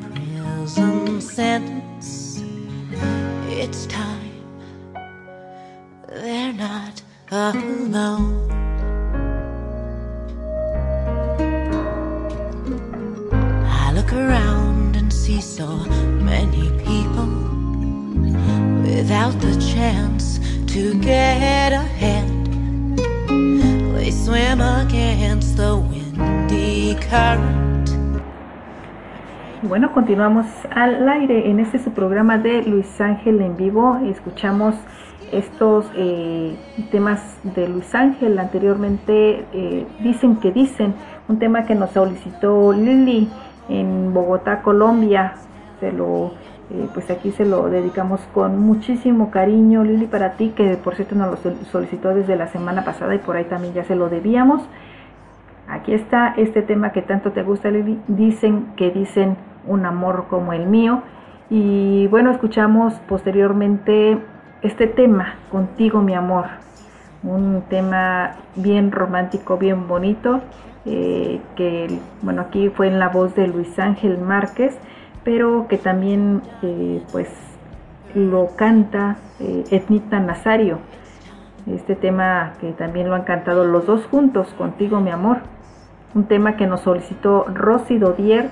continuamos al aire en este su programa de Luis Ángel en vivo. Escuchamos estos eh, temas de Luis Ángel anteriormente, eh, dicen que dicen, un tema que nos solicitó Lili en Bogotá, Colombia. Se lo, eh, pues aquí se lo dedicamos con muchísimo cariño, Lili, para ti, que por cierto nos lo solicitó desde la semana pasada y por ahí también ya se lo debíamos. Aquí está este tema que tanto te gusta, Lili. Dicen que dicen un amor como el mío. Y bueno, escuchamos posteriormente este tema, Contigo mi amor. Un tema bien romántico, bien bonito, eh, que bueno, aquí fue en la voz de Luis Ángel Márquez, pero que también eh, pues lo canta eh, Etnita Nazario. Este tema que también lo han cantado los dos juntos, Contigo mi amor. Un tema que nos solicitó Rosy Dodier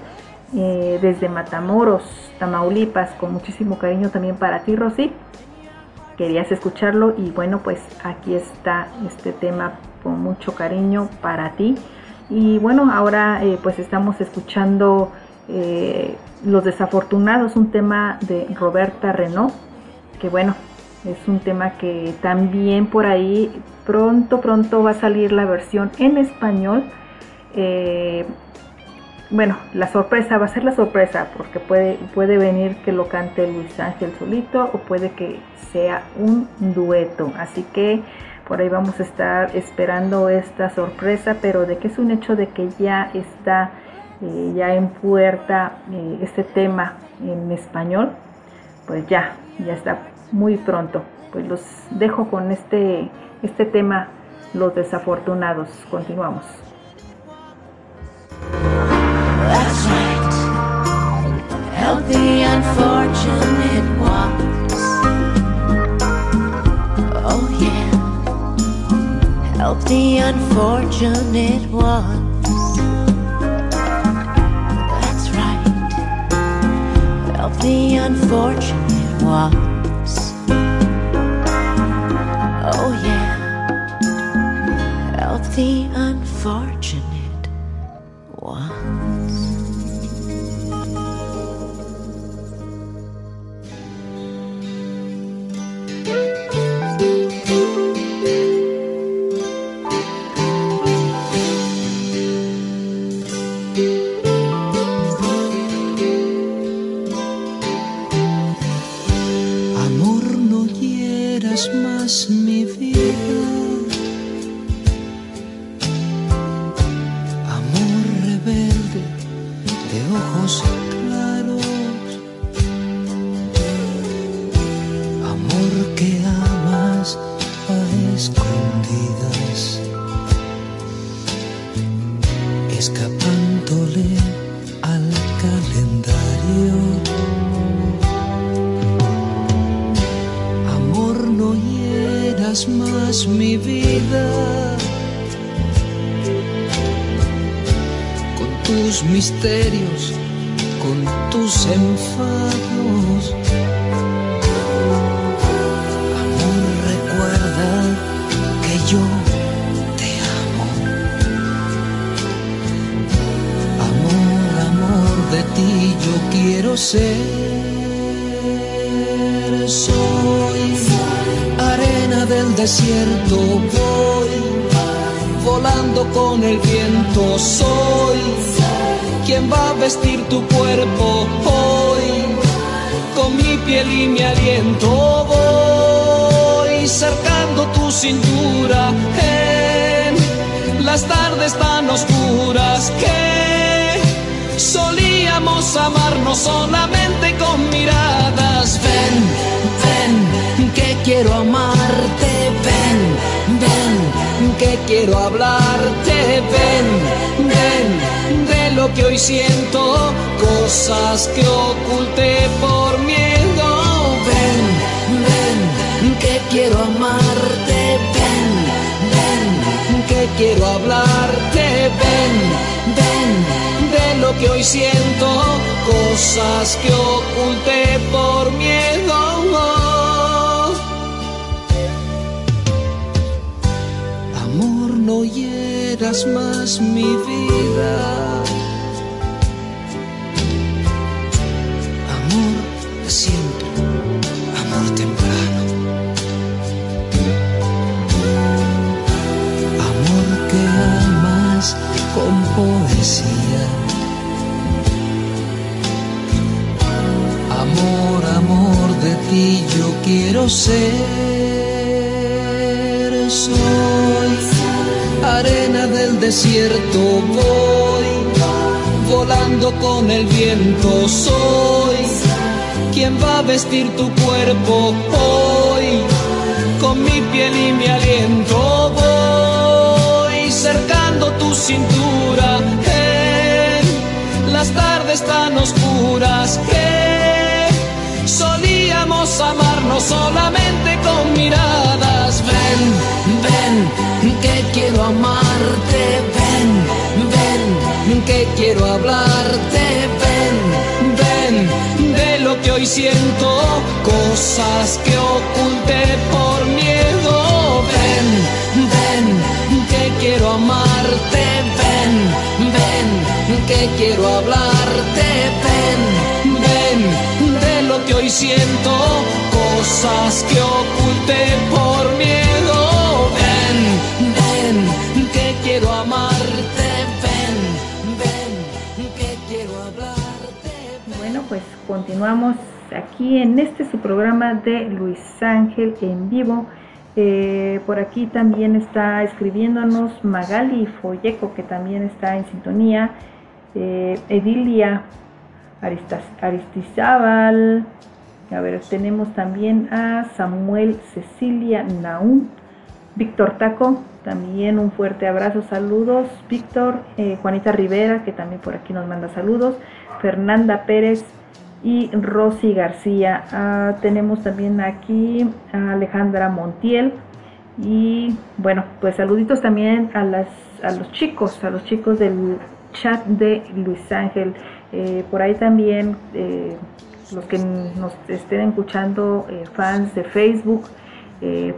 desde Matamoros, Tamaulipas, con muchísimo cariño también para ti, Rosy. Querías escucharlo y bueno pues aquí está este tema con mucho cariño para ti. Y bueno ahora eh, pues estamos escuchando eh, Los desafortunados un tema de Roberta Renault que bueno es un tema que también por ahí pronto pronto va a salir la versión en español. Eh, bueno, la sorpresa va a ser la sorpresa porque puede, puede venir que lo cante Luis Ángel solito o puede que sea un dueto. Así que por ahí vamos a estar esperando esta sorpresa, pero de que es un hecho de que ya está eh, ya en puerta eh, este tema en español, pues ya, ya está muy pronto. Pues los dejo con este, este tema, los desafortunados. Continuamos. Help the unfortunate ones. Oh, yeah, help the unfortunate ones. That's right, help the unfortunate ones. Oh, yeah, help the unfortunate Amor de siempre, amor temprano. Amor que amas con poesía. Amor, amor de ti yo quiero ser. Soy arena del desierto, con el viento. Soy quien va a vestir tu cuerpo hoy con mi piel y mi aliento. Voy cercando tu cintura en las tardes tan oscuras que solíamos amarnos solamente con miradas. Ven, ven, que quiero amarte. Ven, que quiero hablarte. Ven, ven, de lo que hoy siento, cosas que oculté por miedo. Ven, ven, que quiero amarte. Ven, ven, que quiero hablarte. Ven, ven, de lo que hoy siento, cosas que oculté por miedo. Continuamos aquí en este su programa de Luis Ángel en vivo. Eh, por aquí también está escribiéndonos Magali Folleco, que también está en sintonía. Eh, Edilia Aristizábal. A ver, tenemos también a Samuel Cecilia Naum. Víctor Taco, también un fuerte abrazo, saludos. Víctor, eh, Juanita Rivera, que también por aquí nos manda saludos. Fernanda Pérez y Rosy García. Ah, tenemos también aquí a Alejandra Montiel. Y bueno, pues saluditos también a, las, a los chicos, a los chicos del chat de Luis Ángel. Eh, por ahí también eh, los que nos estén escuchando, eh, fans de Facebook,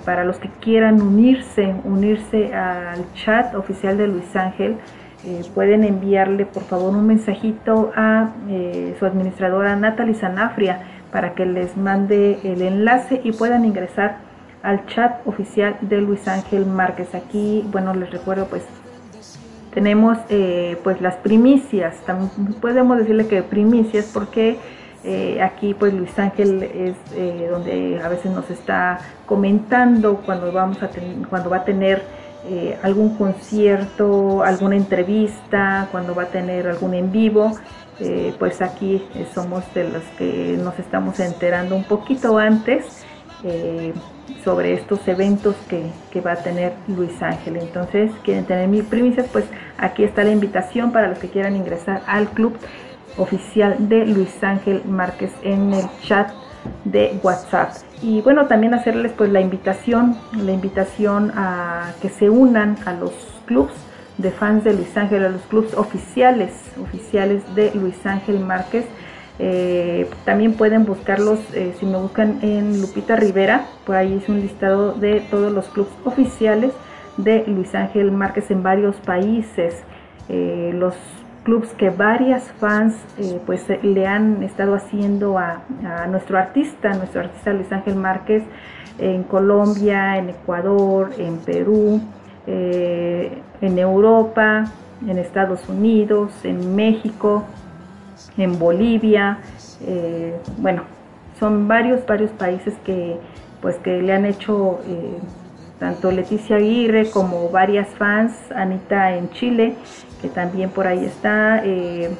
para los que quieran unirse, unirse al chat oficial de Luis Ángel, eh, pueden enviarle por favor un mensajito a eh, su administradora Natalie Sanafria para que les mande el enlace y puedan ingresar al chat oficial de Luis Ángel Márquez. Aquí, bueno, les recuerdo pues tenemos eh, pues las primicias, también podemos decirle que primicias porque eh, aquí pues Luis Ángel es eh, donde a veces nos está comentando cuando vamos a cuando va a tener eh, algún concierto, alguna entrevista, cuando va a tener algún en vivo, eh, pues aquí eh, somos de los que nos estamos enterando un poquito antes eh, sobre estos eventos que, que va a tener Luis Ángel. Entonces, quieren tener mil primicias, pues aquí está la invitación para los que quieran ingresar al club oficial de Luis Ángel Márquez en el chat de WhatsApp. Y bueno, también hacerles pues la invitación, la invitación a que se unan a los clubs de fans de Luis Ángel, a los clubs oficiales, oficiales de Luis Ángel Márquez. Eh, también pueden buscarlos, eh, si me buscan en Lupita Rivera, por ahí es un listado de todos los clubs oficiales de Luis Ángel Márquez en varios países. Eh, los clubs que varias fans eh, pues eh, le han estado haciendo a, nuestro artista, nuestro artista Luis Ángel Márquez en Colombia, en Ecuador, en Perú, eh, en Europa, en Estados Unidos, en México, en Bolivia, bueno, son varios, varios países que pues que le han hecho tanto Leticia Aguirre como varias fans, Anita en Chile, que también por ahí está, eh,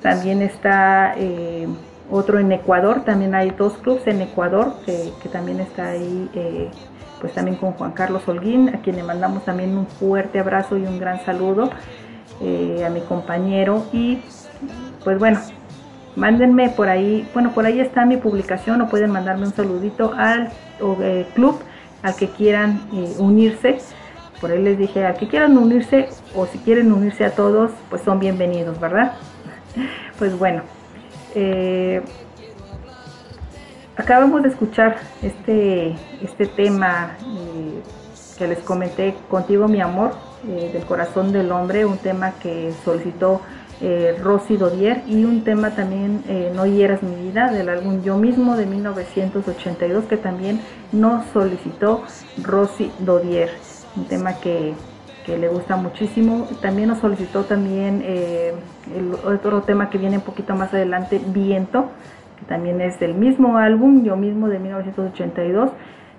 también está eh, otro en Ecuador, también hay dos clubes en Ecuador que, también está ahí, eh, pues también con Juan Carlos Holguín, a quien le mandamos también un fuerte abrazo y un gran saludo a mi compañero. Y pues bueno, mándenme por ahí, bueno, por ahí está mi publicación o pueden mandarme un saludito al club al que quieran unirse por ahí les dije, a que quieran unirse o si quieren unirse a todos, pues son bienvenidos, ¿verdad? Pues bueno, eh, acabamos de escuchar este, este tema eh, que les comenté, Contigo mi amor, eh, del corazón del hombre, un tema que solicitó Rosy Dodier y un tema también, No hieras mi vida, del álbum Yo mismo de 1982, que también nos solicitó Rosy Dodier un tema que, le gusta muchísimo. También nos solicitó también eh, el otro tema que viene un poquito más adelante, Viento, que también es del mismo álbum, yo mismo de 1982,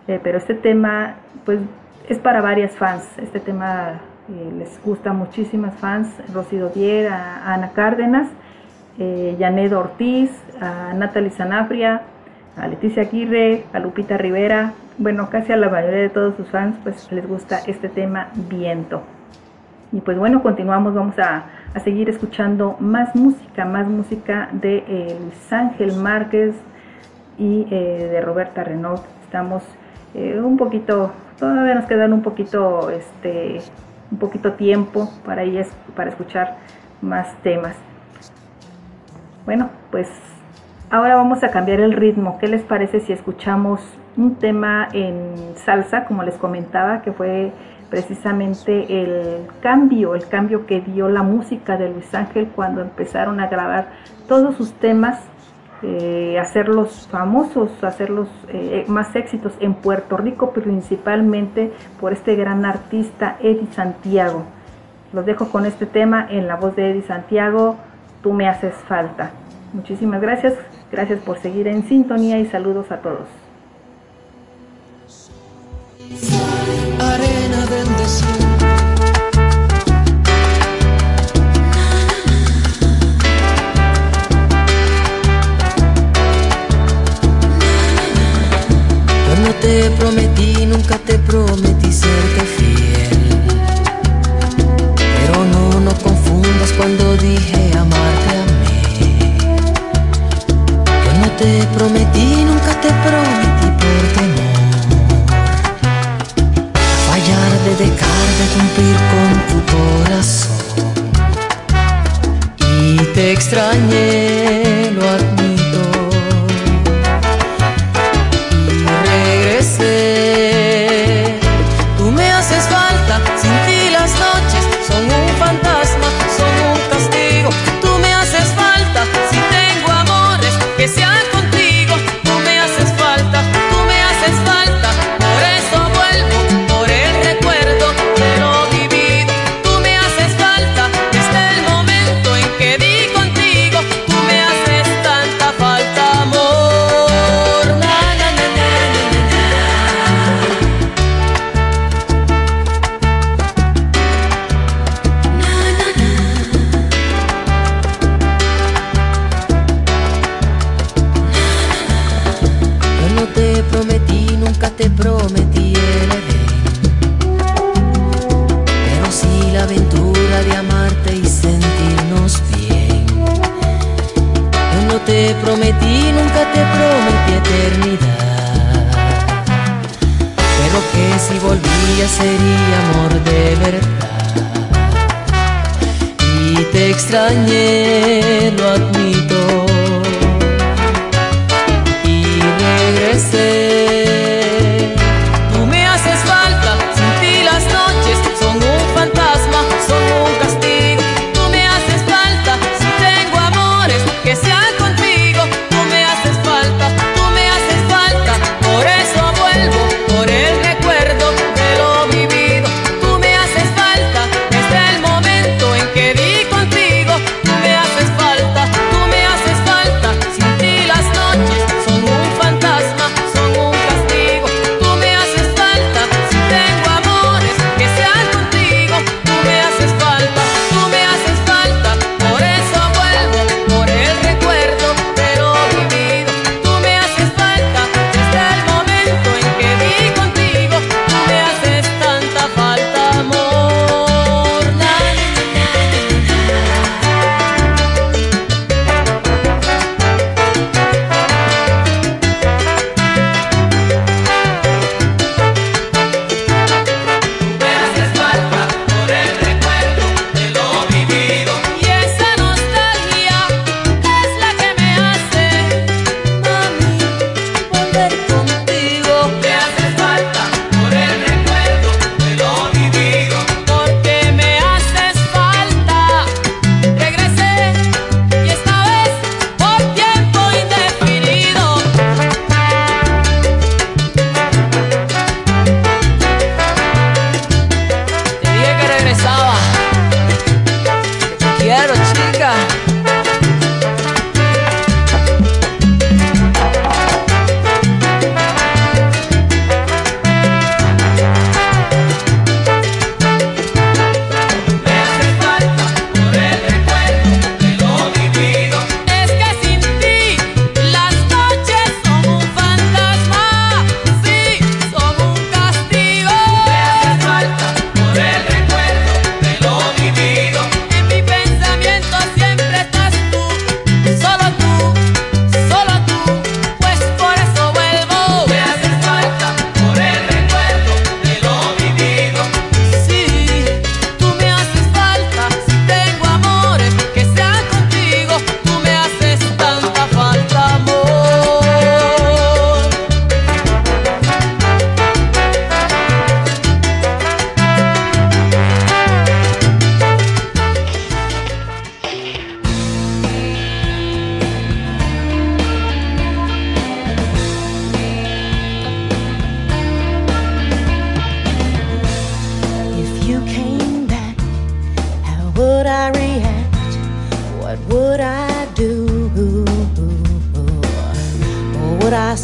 eh, pero este tema pues es para varias fans, este tema eh, les gusta muchísimas fans, Rosy Dodier, a, Ana Cárdenas, Janet Ortiz, a Natalie Sanabria, a Leticia Aguirre, a Lupita Rivera, bueno, casi a la mayoría de todos sus fans pues les gusta este tema viento. Y pues bueno, continuamos, vamos a, seguir escuchando más música, más música de eh, Luis Ángel Márquez y eh, de Roberta Renault. Estamos eh, un poquito, todavía nos quedan un poquito, este, un poquito tiempo para, para escuchar más temas. Bueno, pues ahora vamos a cambiar el ritmo. ¿Qué les parece si escuchamos un tema en salsa, como les comentaba, que fue precisamente el cambio, el cambio que dio la música de Luis Ángel cuando empezaron a grabar todos sus temas, eh, hacerlos famosos, hacerlos eh, más éxitos en Puerto Rico, principalmente por este gran artista Eddie Santiago. Los dejo con este tema en la voz de Eddie Santiago, Tú me haces falta. Muchísimas gracias, gracias por seguir en sintonía y saludos a todos. Arena bendecida. Yo no te prometí, nunca te prometí serte fiel. Pero no, no confundas cuando dije amarte a mí. Yo no te prometí, nunca te prometí de cumplir con tu corazón. Y te extrañé,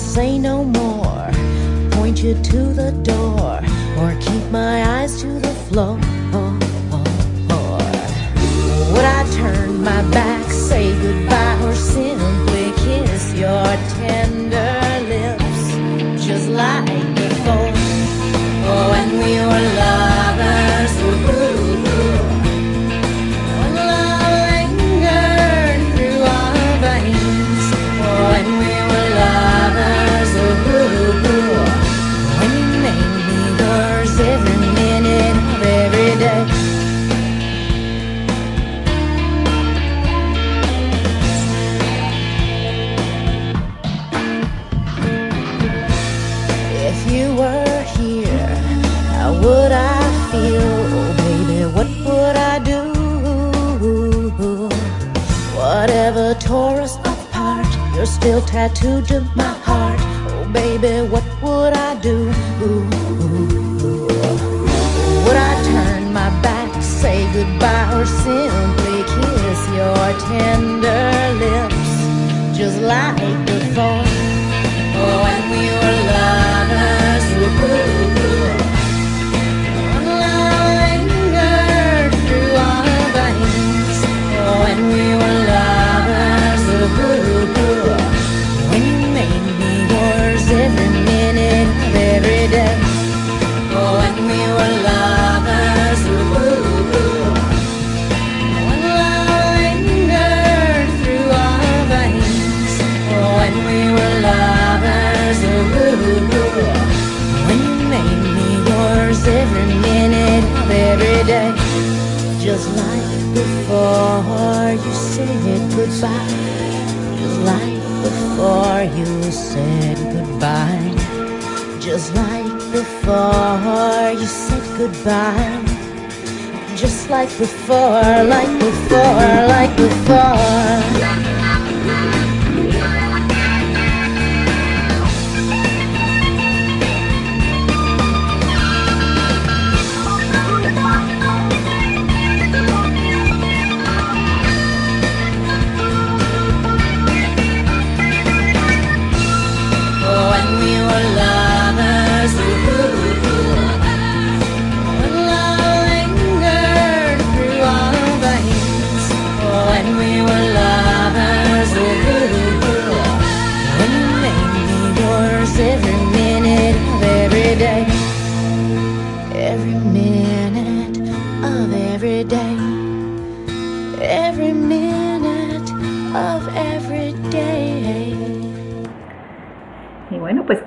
say no more? Point you to the door or keep my eyes to the floor? Would I turn my back, still tattooed to my heart. Oh, baby, what would I do? Would I turn my back, say goodbye, or simply kiss your tender lips just like before? Oh, when we were lovers, when Just like before you said goodbye. Just like before you said goodbye. Just like before, like before, like before.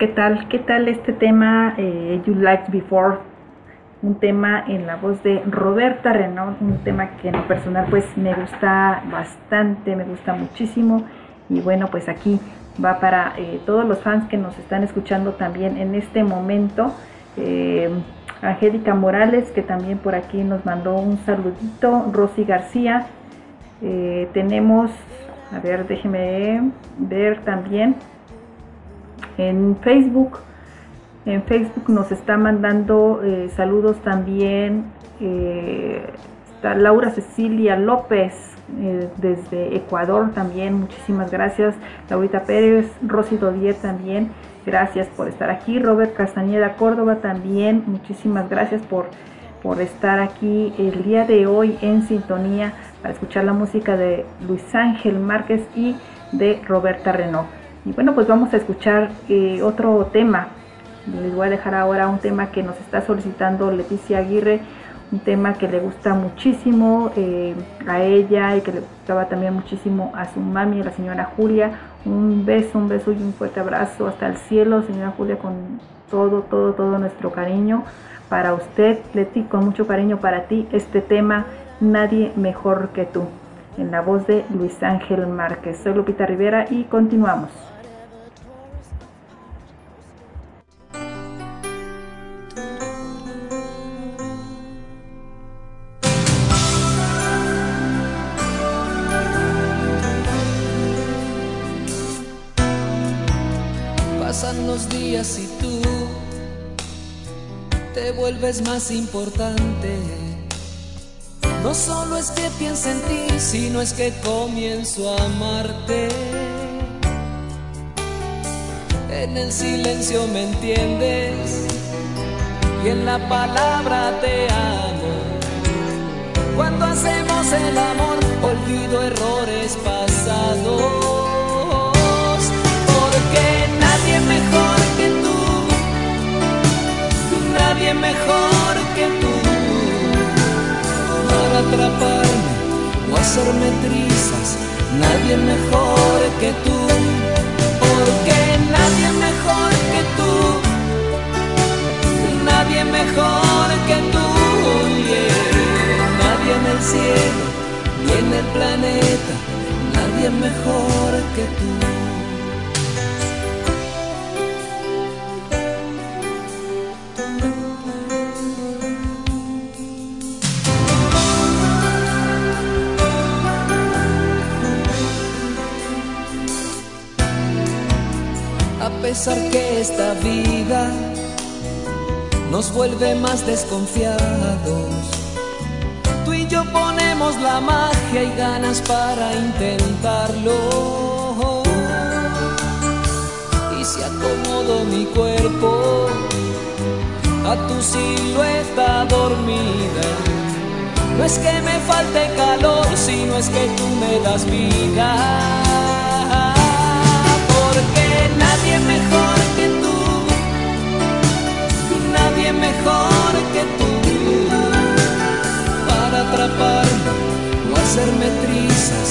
Qué tal, qué tal este tema eh, You Liked Before, un tema en la voz de Roberta Renault, un tema que en lo personal pues me gusta bastante, me gusta muchísimo. Y bueno pues aquí va para eh, todos los fans que nos están escuchando también en este momento. Eh, Angélica Morales que también por aquí nos mandó un saludito, Rosy García, eh, tenemos, a ver déjeme ver también en Facebook. En Facebook nos está mandando eh, saludos también. eh, está Laura Cecilia López eh, desde Ecuador también. Muchísimas gracias. Laurita Pérez, Rosy Dodier también. Gracias por estar aquí. Robert Castañeda Córdoba también. Muchísimas gracias por, por estar aquí el día de hoy en sintonía para escuchar la música de Luis Ángel Márquez y de Roberta Renault. Y bueno, pues vamos a escuchar eh, otro tema. Les voy a dejar ahora un tema que nos está solicitando Leticia Aguirre, un tema que le gusta muchísimo eh, a ella y que le gustaba también muchísimo a su mami, a la señora Julia. Un beso, un beso y un fuerte abrazo hasta el cielo, señora Julia, con todo, todo, todo nuestro cariño para usted, Leti, con mucho cariño para ti, este tema, Nadie mejor que tú, en la voz de Luis Ángel Márquez. Soy Lupita Rivera y continuamos. Y tú te vuelves más importante. No solo es que piense en ti, sino es que comienzo a amarte. En el silencio me entiendes y en la palabra te amo. Cuando hacemos el amor, olvido errores pasados. Mejor que tú, para atraparme o hacerme trizas, nadie mejor que tú. Porque nadie mejor que tú, nadie mejor que tú, nadie en el cielo ni en el planeta, nadie mejor que tú. Pesar que esta vida nos vuelve más desconfiados, tú y yo ponemos la magia y ganas para intentarlo. Y si acomodo mi cuerpo a tu silueta dormida, no es que me falte calor, sino es que tú me das vida. Nadie mejor que tú, nadie mejor que tú, para atraparme o hacerme trizas,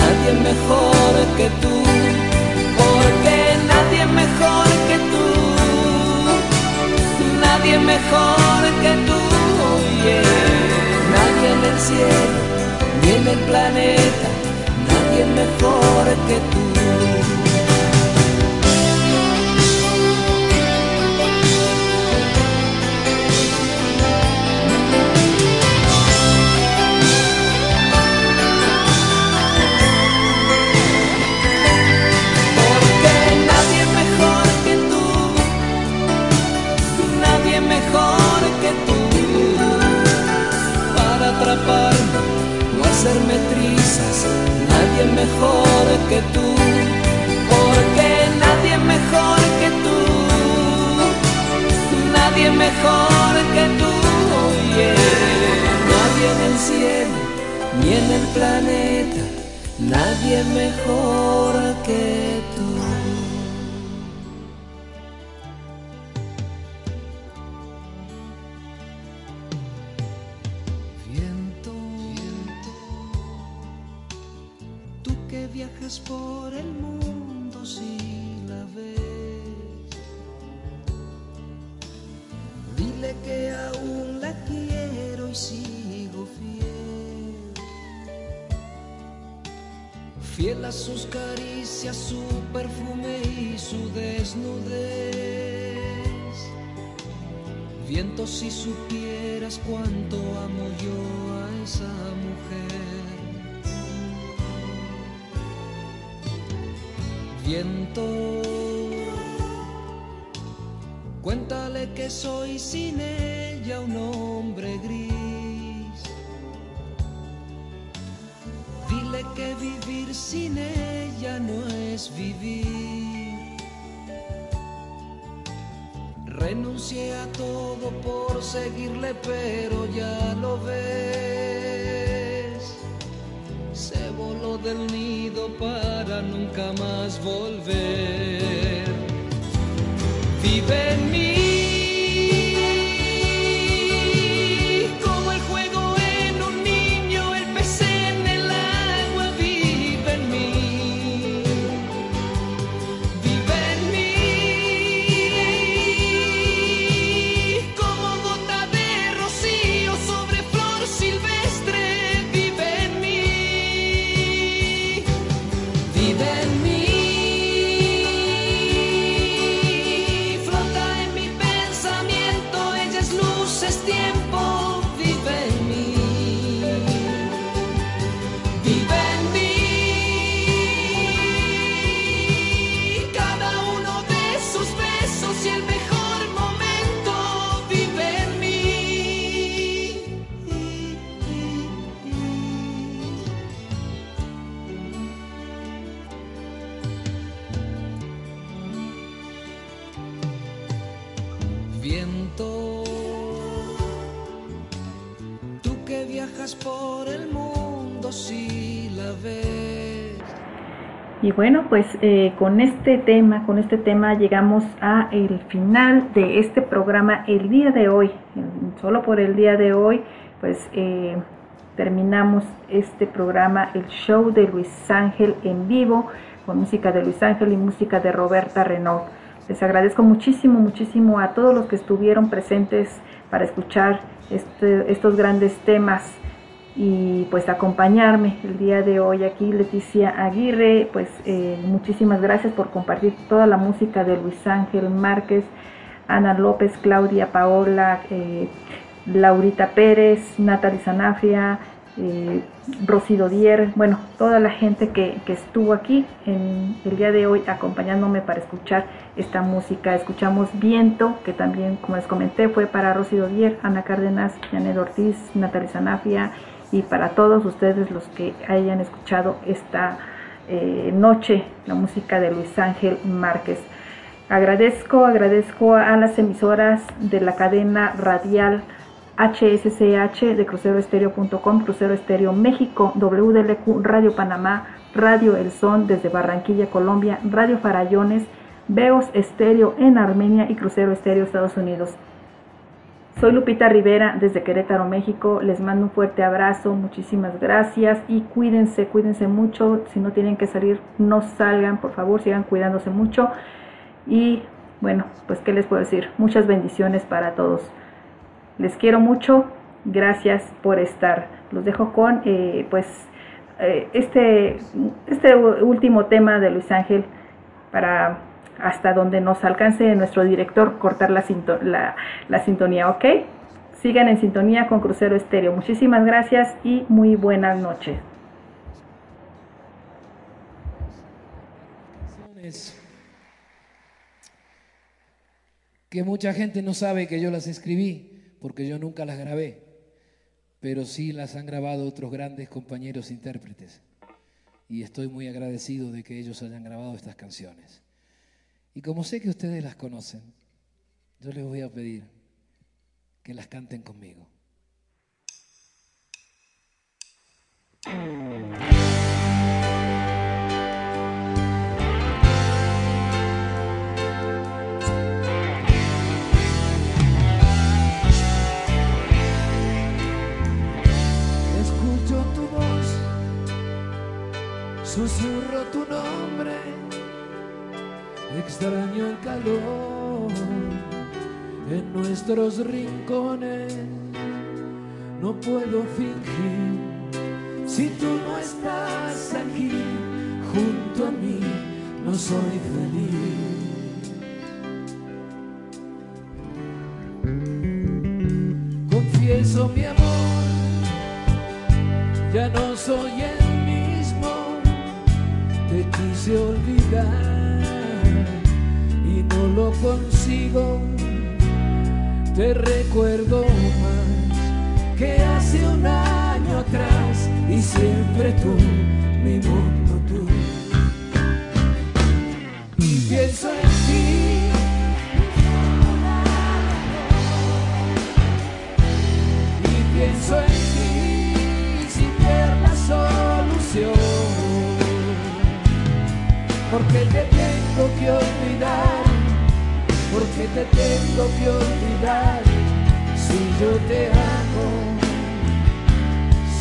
nadie mejor que tú, porque nadie mejor que tú, nadie mejor que tú, nadie en el cielo ni en el planeta, nadie mejor que tú. Hacerme trizas, nadie mejor que tú, porque nadie mejor que tú, nadie mejor que tú, yeah. nadie en el cielo ni en el planeta, nadie mejor que. Viento, cuéntale que soy sin ella un hombre gris. Dile que vivir sin ella no es vivir. Renuncié a todo por seguirle, pero ya lo ves. Se voló del nido para nunca más volver. Vive en mí. Bueno, pues eh, con este tema, con este tema llegamos a el final de este programa el día de hoy. Solo por el día de hoy, pues eh, terminamos este programa, el show de Luis Ángel en vivo, con música de Luis Ángel y música de Roberta Renault. Les agradezco muchísimo, muchísimo a todos los que estuvieron presentes para escuchar este, estos grandes temas y pues acompañarme el día de hoy aquí Leticia Aguirre pues eh, muchísimas gracias por compartir toda la música de Luis Ángel Márquez Ana López Claudia Paola eh, Laurita Pérez Natalie Sanafria eh, Rosy Dodier, bueno, toda la gente que, estuvo aquí en el día de hoy acompañándome para escuchar esta música. Escuchamos Viento, que también, como les comenté, fue para Rosy Dodier, Ana Cárdenas, Janet Ortiz, Natalia Sanafia y para todos ustedes los que hayan escuchado esta eh, noche la música de Luis Ángel Márquez. Agradezco, agradezco a las emisoras de la cadena radial HSCH de cruceroestereo.com, Crucero Estéreo México, WDLQ, Radio Panamá, Radio El Son desde Barranquilla, Colombia, Radio Farallones, Veos Estéreo en Armenia y Crucero Estéreo Estados Unidos. Soy Lupita Rivera desde Querétaro, México. Les mando un fuerte abrazo, muchísimas gracias y cuídense, cuídense mucho. Si no tienen que salir, no salgan, por favor, sigan cuidándose mucho. Y bueno, pues qué les puedo decir. Muchas bendiciones para todos. Les quiero mucho, gracias por estar. Los dejo con eh, pues eh, este, este último tema de Luis Ángel para hasta donde nos alcance nuestro director cortar la, la, sintonía, ¿ok? Sigan en sintonía con Crucero Estéreo. Muchísimas gracias y muy buenas noches. Que mucha gente no sabe que yo las escribí porque yo nunca las grabé, pero sí las han grabado otros grandes compañeros intérpretes. Y estoy muy agradecido de que ellos hayan grabado estas canciones. Y como sé que ustedes las conocen, yo les voy a pedir que las canten conmigo. Susurro tu nombre, extraño el calor en nuestros rincones. No puedo fingir si tú no estás aquí junto a mí, no soy feliz. Confieso mi amor, ya no soy el te quise olvidar no lo consigo. Te recuerdo más que hace un año atrás y siempre tú, mi mundo tú. Pienso en ti. Y pienso en ti sin ver la solución porque te tengo que olvidar, porque te tengo que olvidar, si yo te amo,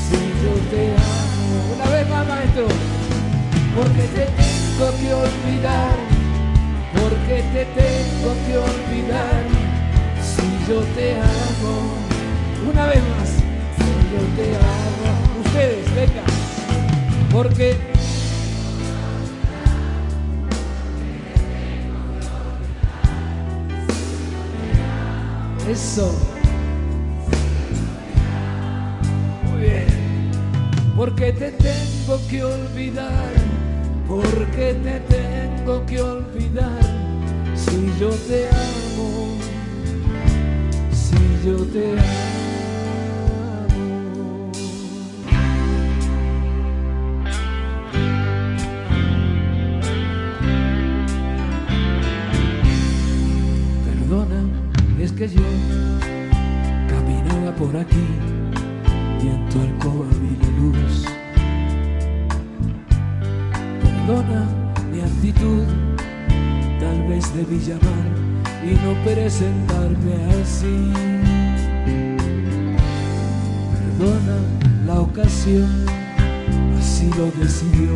si yo te amo. Una vez más, maestro, porque te tengo que olvidar, porque te tengo que olvidar, si yo te amo. Una vez más, si yo te amo. Ustedes, venga, porque Eso. Muy bien. Porque te tengo que olvidar, porque te tengo que olvidar, si yo te amo, si yo te amo. aquí y en tu alcoba vi la luz. Perdona mi actitud, tal vez debí llamar y no presentarme así. Perdona la ocasión, así lo decidí.